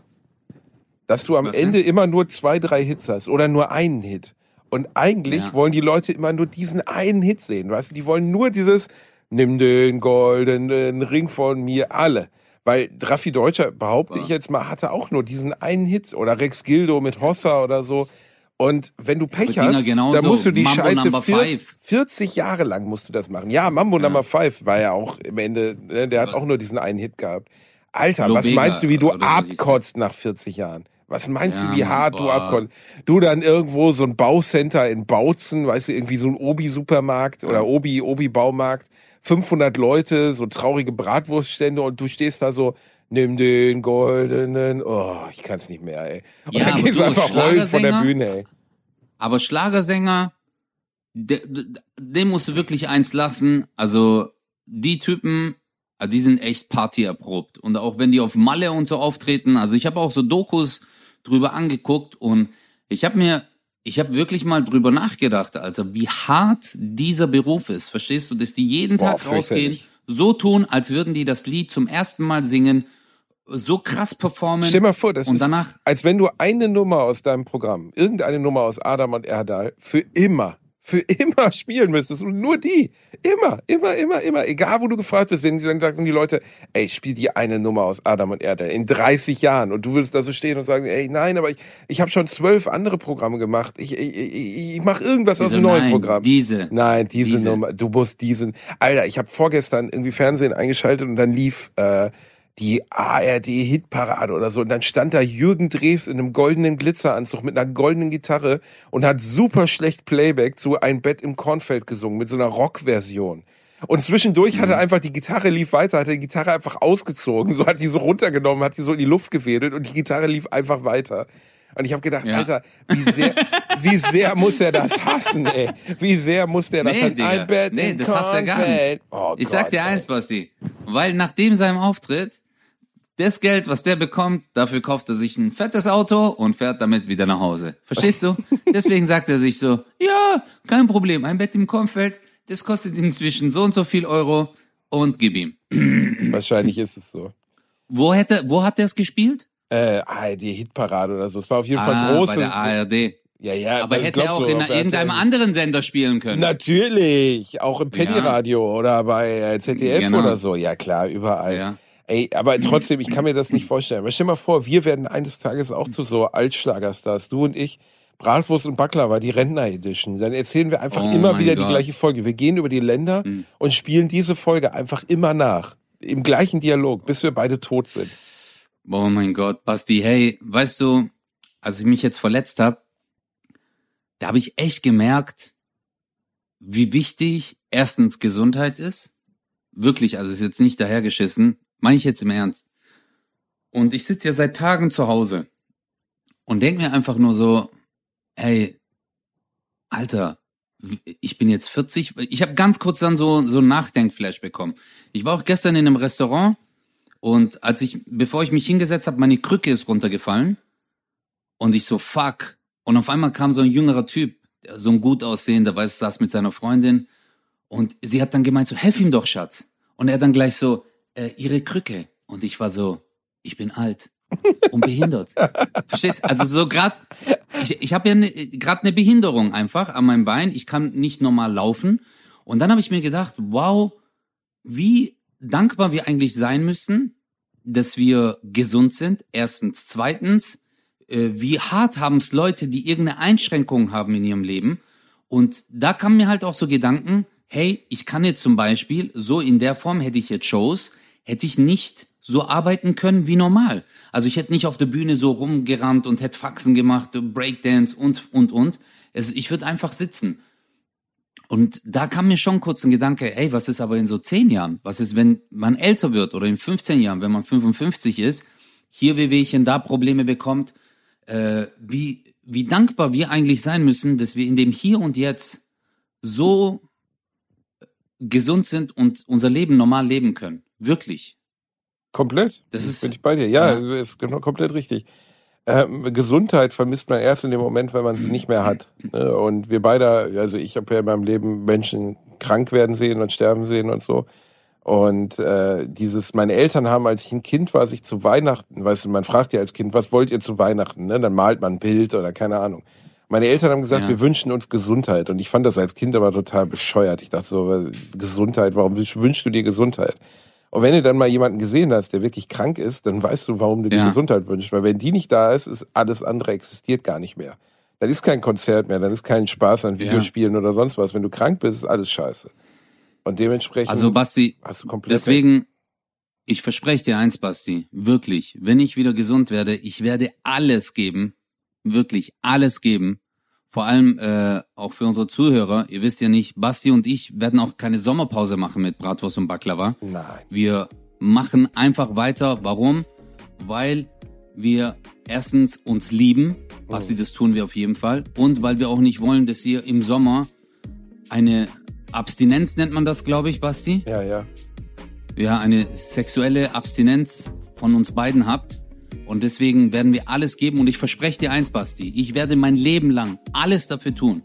Dass du am Was denn? Ende immer nur zwei, drei Hits hast oder nur einen Hit. Und eigentlich Ja. wollen die Leute immer nur diesen einen Hit sehen. Weißt du, die wollen nur dieses Nimm den goldenen Ring von mir alle. Weil Raffi Deutscher, behaupte Wow. ich jetzt mal, hatte auch nur diesen einen Hit. Oder Rex Gildo mit Hossa oder so. Und wenn du Pech Dinger hast, dann musst du die Mambo Scheiße Number 40, Five. 40 Jahre lang musst du das machen. Ja, Mambo Number 5 war ja auch im Ende, ne, der hat auch nur diesen einen Hit gehabt. Alter, was Lobega meinst du, wie du abkotzt nach 40 Jahren? Was meinst Ja, du, wie hart du boah. abkotzt? Du dann irgendwo so ein Baucenter in Bautzen, weißt du, irgendwie so ein Obi-Supermarkt oder Obi, Obi-Baumarkt, 500 Leute, so traurige Bratwurststände und du stehst da so, nimm den goldenen, oh, ich kann's nicht mehr, ey. Und Ja, dann gehst du einfach heulen von der Bühne, ey. Aber Schlagersänger, de- de- dem musst du wirklich eins lassen. Also die Typen, ah, die sind echt Party erprobt. Und auch wenn die auf Malle und so auftreten, also ich habe auch so Dokus drüber angeguckt und ich habe mir, ich habe wirklich mal drüber nachgedacht, Alter, wie hart dieser Beruf ist. Verstehst du, dass die jeden Boah, Tag rausgehen, so tun, als würden die das Lied zum ersten Mal singen, so krass performen. Stell mal vor, das und ist, danach als wenn du eine Nummer aus deinem Programm, irgendeine Nummer aus Adam und Erdal, für immer, für (laughs) immer spielen müsstest. Und nur die. Immer, immer, immer, immer. Egal, wo du gefragt wirst, wenn die- dann sagen die Leute, ey, spiel die eine Nummer aus Adam und Erdal in 30 Jahren. Und du würdest da so stehen und sagen, ey, nein, aber ich, ich habe schon zwölf andere Programme gemacht. Ich, ich, ich, ich mache irgendwas aus Diese, dem neuen nein, Programm. diese. Nein, diese, Diese. Nummer. Du musst diesen. Alter, ich habe vorgestern irgendwie Fernsehen eingeschaltet und dann lief äh, die ARD-Hitparade oder so. Und dann stand da Jürgen Drews in einem goldenen Glitzeranzug mit einer goldenen Gitarre und hat super schlecht Playback zu Ein Bett im Kornfeld gesungen mit so einer Rockversion. Und zwischendurch hat er Mhm. einfach, die Gitarre lief weiter, hat er die Gitarre einfach ausgezogen, so hat die so runtergenommen, hat die so in die Luft gewedelt und die Gitarre lief einfach weiter. Und ich habe gedacht, Ja. Alter, wie sehr, wie sehr muss er das hassen, ey? Wie sehr muss der das Nee, hassen? Digga. Nee, das hasst er gar nicht. Oh Ich sag Gott, dir ey. eins, Basti. Weil nach dem seinem Auftritt, das Geld, was der bekommt, dafür kauft er sich ein fettes Auto und fährt damit wieder nach Hause. Verstehst du? (laughs) Deswegen sagt er sich so, ja, kein Problem, ein Bett im Kornfeld, das kostet inzwischen so und so viel Euro und gib ihm. Wahrscheinlich ist es so. Wo hätte, wo hat er es gespielt? Äh, ARD Hitparade oder so. Es war auf jeden Fall Ah, groß. bei der ARD. Ja, ja. Aber hätte er auch du, in irgendeinem anderen Sender spielen können. Natürlich, auch im Penny-Radio oder bei äh, ZDF Genau. oder so. Ja klar, überall. Ja. Ey, aber trotzdem, ich kann mir das nicht vorstellen. Aber stell mal vor, wir werden eines Tages auch zu so Altschlagerstars, du und ich, Bratwurst und Baklava, die Rentner-Edition. Dann erzählen wir einfach Oh immer wieder die Gott. gleiche Folge. Wir gehen über die Länder Mhm. und spielen diese Folge einfach immer nach. Im gleichen Dialog, bis wir beide tot sind. Oh mein Gott, Basti, hey, weißt du, als ich mich jetzt verletzt habe, da habe ich echt gemerkt, wie wichtig erstens Gesundheit ist. Wirklich, also ist jetzt nicht dahergeschissen, meine ich jetzt im Ernst. Und ich sitze ja seit Tagen zu Hause und denk mir einfach nur so, hey, Alter, ich bin jetzt 40. Ich habe ganz kurz dann so so ein Nachdenkflash bekommen. Ich war auch gestern in einem Restaurant und als ich, bevor ich mich hingesetzt habe, meine Krücke ist runtergefallen und ich so fuck. Und auf einmal kam so ein jüngerer Typ, so ein gut aussehender, weiß, saß mit seiner Freundin und sie hat dann gemeint so, helf ihm doch, Schatz. Und er dann gleich so, äh, ihre Krücke. Und ich war so, ich bin alt und behindert. (laughs) Verstehst? Also so grad, ich, ich habe ja ne, gerade eine Behinderung einfach an meinem Bein. Ich kann nicht normal laufen. Und dann habe ich mir gedacht, wow, wie dankbar wir eigentlich sein müssen, dass wir gesund sind. Erstens. Zweitens, äh, wie hart haben es Leute, die irgendeine Einschränkung haben in ihrem Leben. Und da kamen mir halt auch so Gedanken, hey, ich kann jetzt zum Beispiel, so in der Form hätte ich jetzt Shows, hätte ich nicht so arbeiten können wie normal. Also ich hätte nicht auf der Bühne so rumgerannt und hätte Faxen gemacht, Breakdance und, und, und. Also ich würde einfach sitzen. Und da kam mir schon kurz ein Gedanke, ey, was ist aber in so zehn Jahren? Was ist, wenn man älter wird oder in 15 Jahren, wenn man 55 ist, hier Wehwehchen, da Probleme bekommt, äh, wie, wie dankbar wir eigentlich sein müssen, dass wir in dem Hier und Jetzt so gesund sind und unser Leben normal leben können. Wirklich. Komplett. Das ist, bin ich bei dir. Ja, ja. ist genau komplett richtig. Ähm, Gesundheit vermisst man erst in dem Moment, wenn man sie nicht mehr hat. Ne? Und wir beide, also ich habe ja in meinem Leben Menschen krank werden sehen und sterben sehen und so. Und äh, dieses, meine Eltern haben, als ich ein Kind war, sich zu Weihnachten, weißt du, man fragt ja als Kind, was wollt ihr zu Weihnachten? Ne? Dann malt man ein Bild oder keine Ahnung. Meine Eltern haben gesagt, ja. wir wünschen uns Gesundheit. Und ich fand das als Kind aber total bescheuert. Ich dachte so, Gesundheit, warum wünschst du dir Gesundheit? Und wenn du dann mal jemanden gesehen hast, der wirklich krank ist, dann weißt du, warum du dir Gesundheit wünschst. Weil wenn die nicht da ist, ist alles andere existiert gar nicht mehr. Dann ist kein Konzert mehr, dann ist kein Spaß an Videospielen ja. oder sonst was. Wenn du krank bist, ist alles scheiße. Und dementsprechend also Basti, hast du komplett deswegen, ich verspreche dir eins, Basti, wirklich, wenn ich wieder gesund werde, ich werde alles geben, wirklich alles geben, vor allem äh, auch für unsere Zuhörer. Ihr wisst ja nicht, Basti und ich werden auch keine Sommerpause machen mit Bratwurst und Baklava. Nein. Wir machen einfach weiter. Warum? Weil wir erstens uns lieben. Basti, das tun wir auf jeden Fall. Und weil wir auch nicht wollen, dass ihr im Sommer eine Abstinenz nennt man das, glaube ich, Basti. Ja, ja. Ja, eine sexuelle Abstinenz von uns beiden habt. Und deswegen werden wir alles geben. Und ich verspreche dir eins, Basti. Ich werde mein Leben lang alles dafür tun.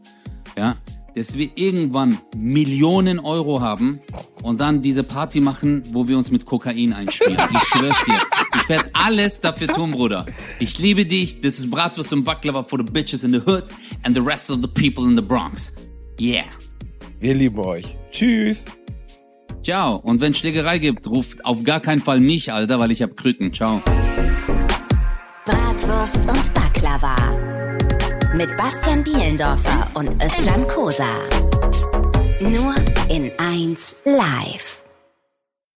Ja, dass wir irgendwann Millionen Euro haben und dann diese Party machen, wo wir uns mit Kokain einspielen. Ich schwör's dir. Ich werde alles dafür tun, Bruder. Ich liebe dich. Das ist Bratwurst und Baklava for the bitches in the hood and the rest of the people in the Bronx. Yeah. Wir lieben euch. Tschüss. Ciao. Und wenn Schlägerei gibt, ruft auf gar keinen Fall mich, Alter, weil ich hab Krücken. Ciao. Bratwurst und Baklava. Mit Bastian Bielendorfer und Özcan Kosa. Nur in 1 live.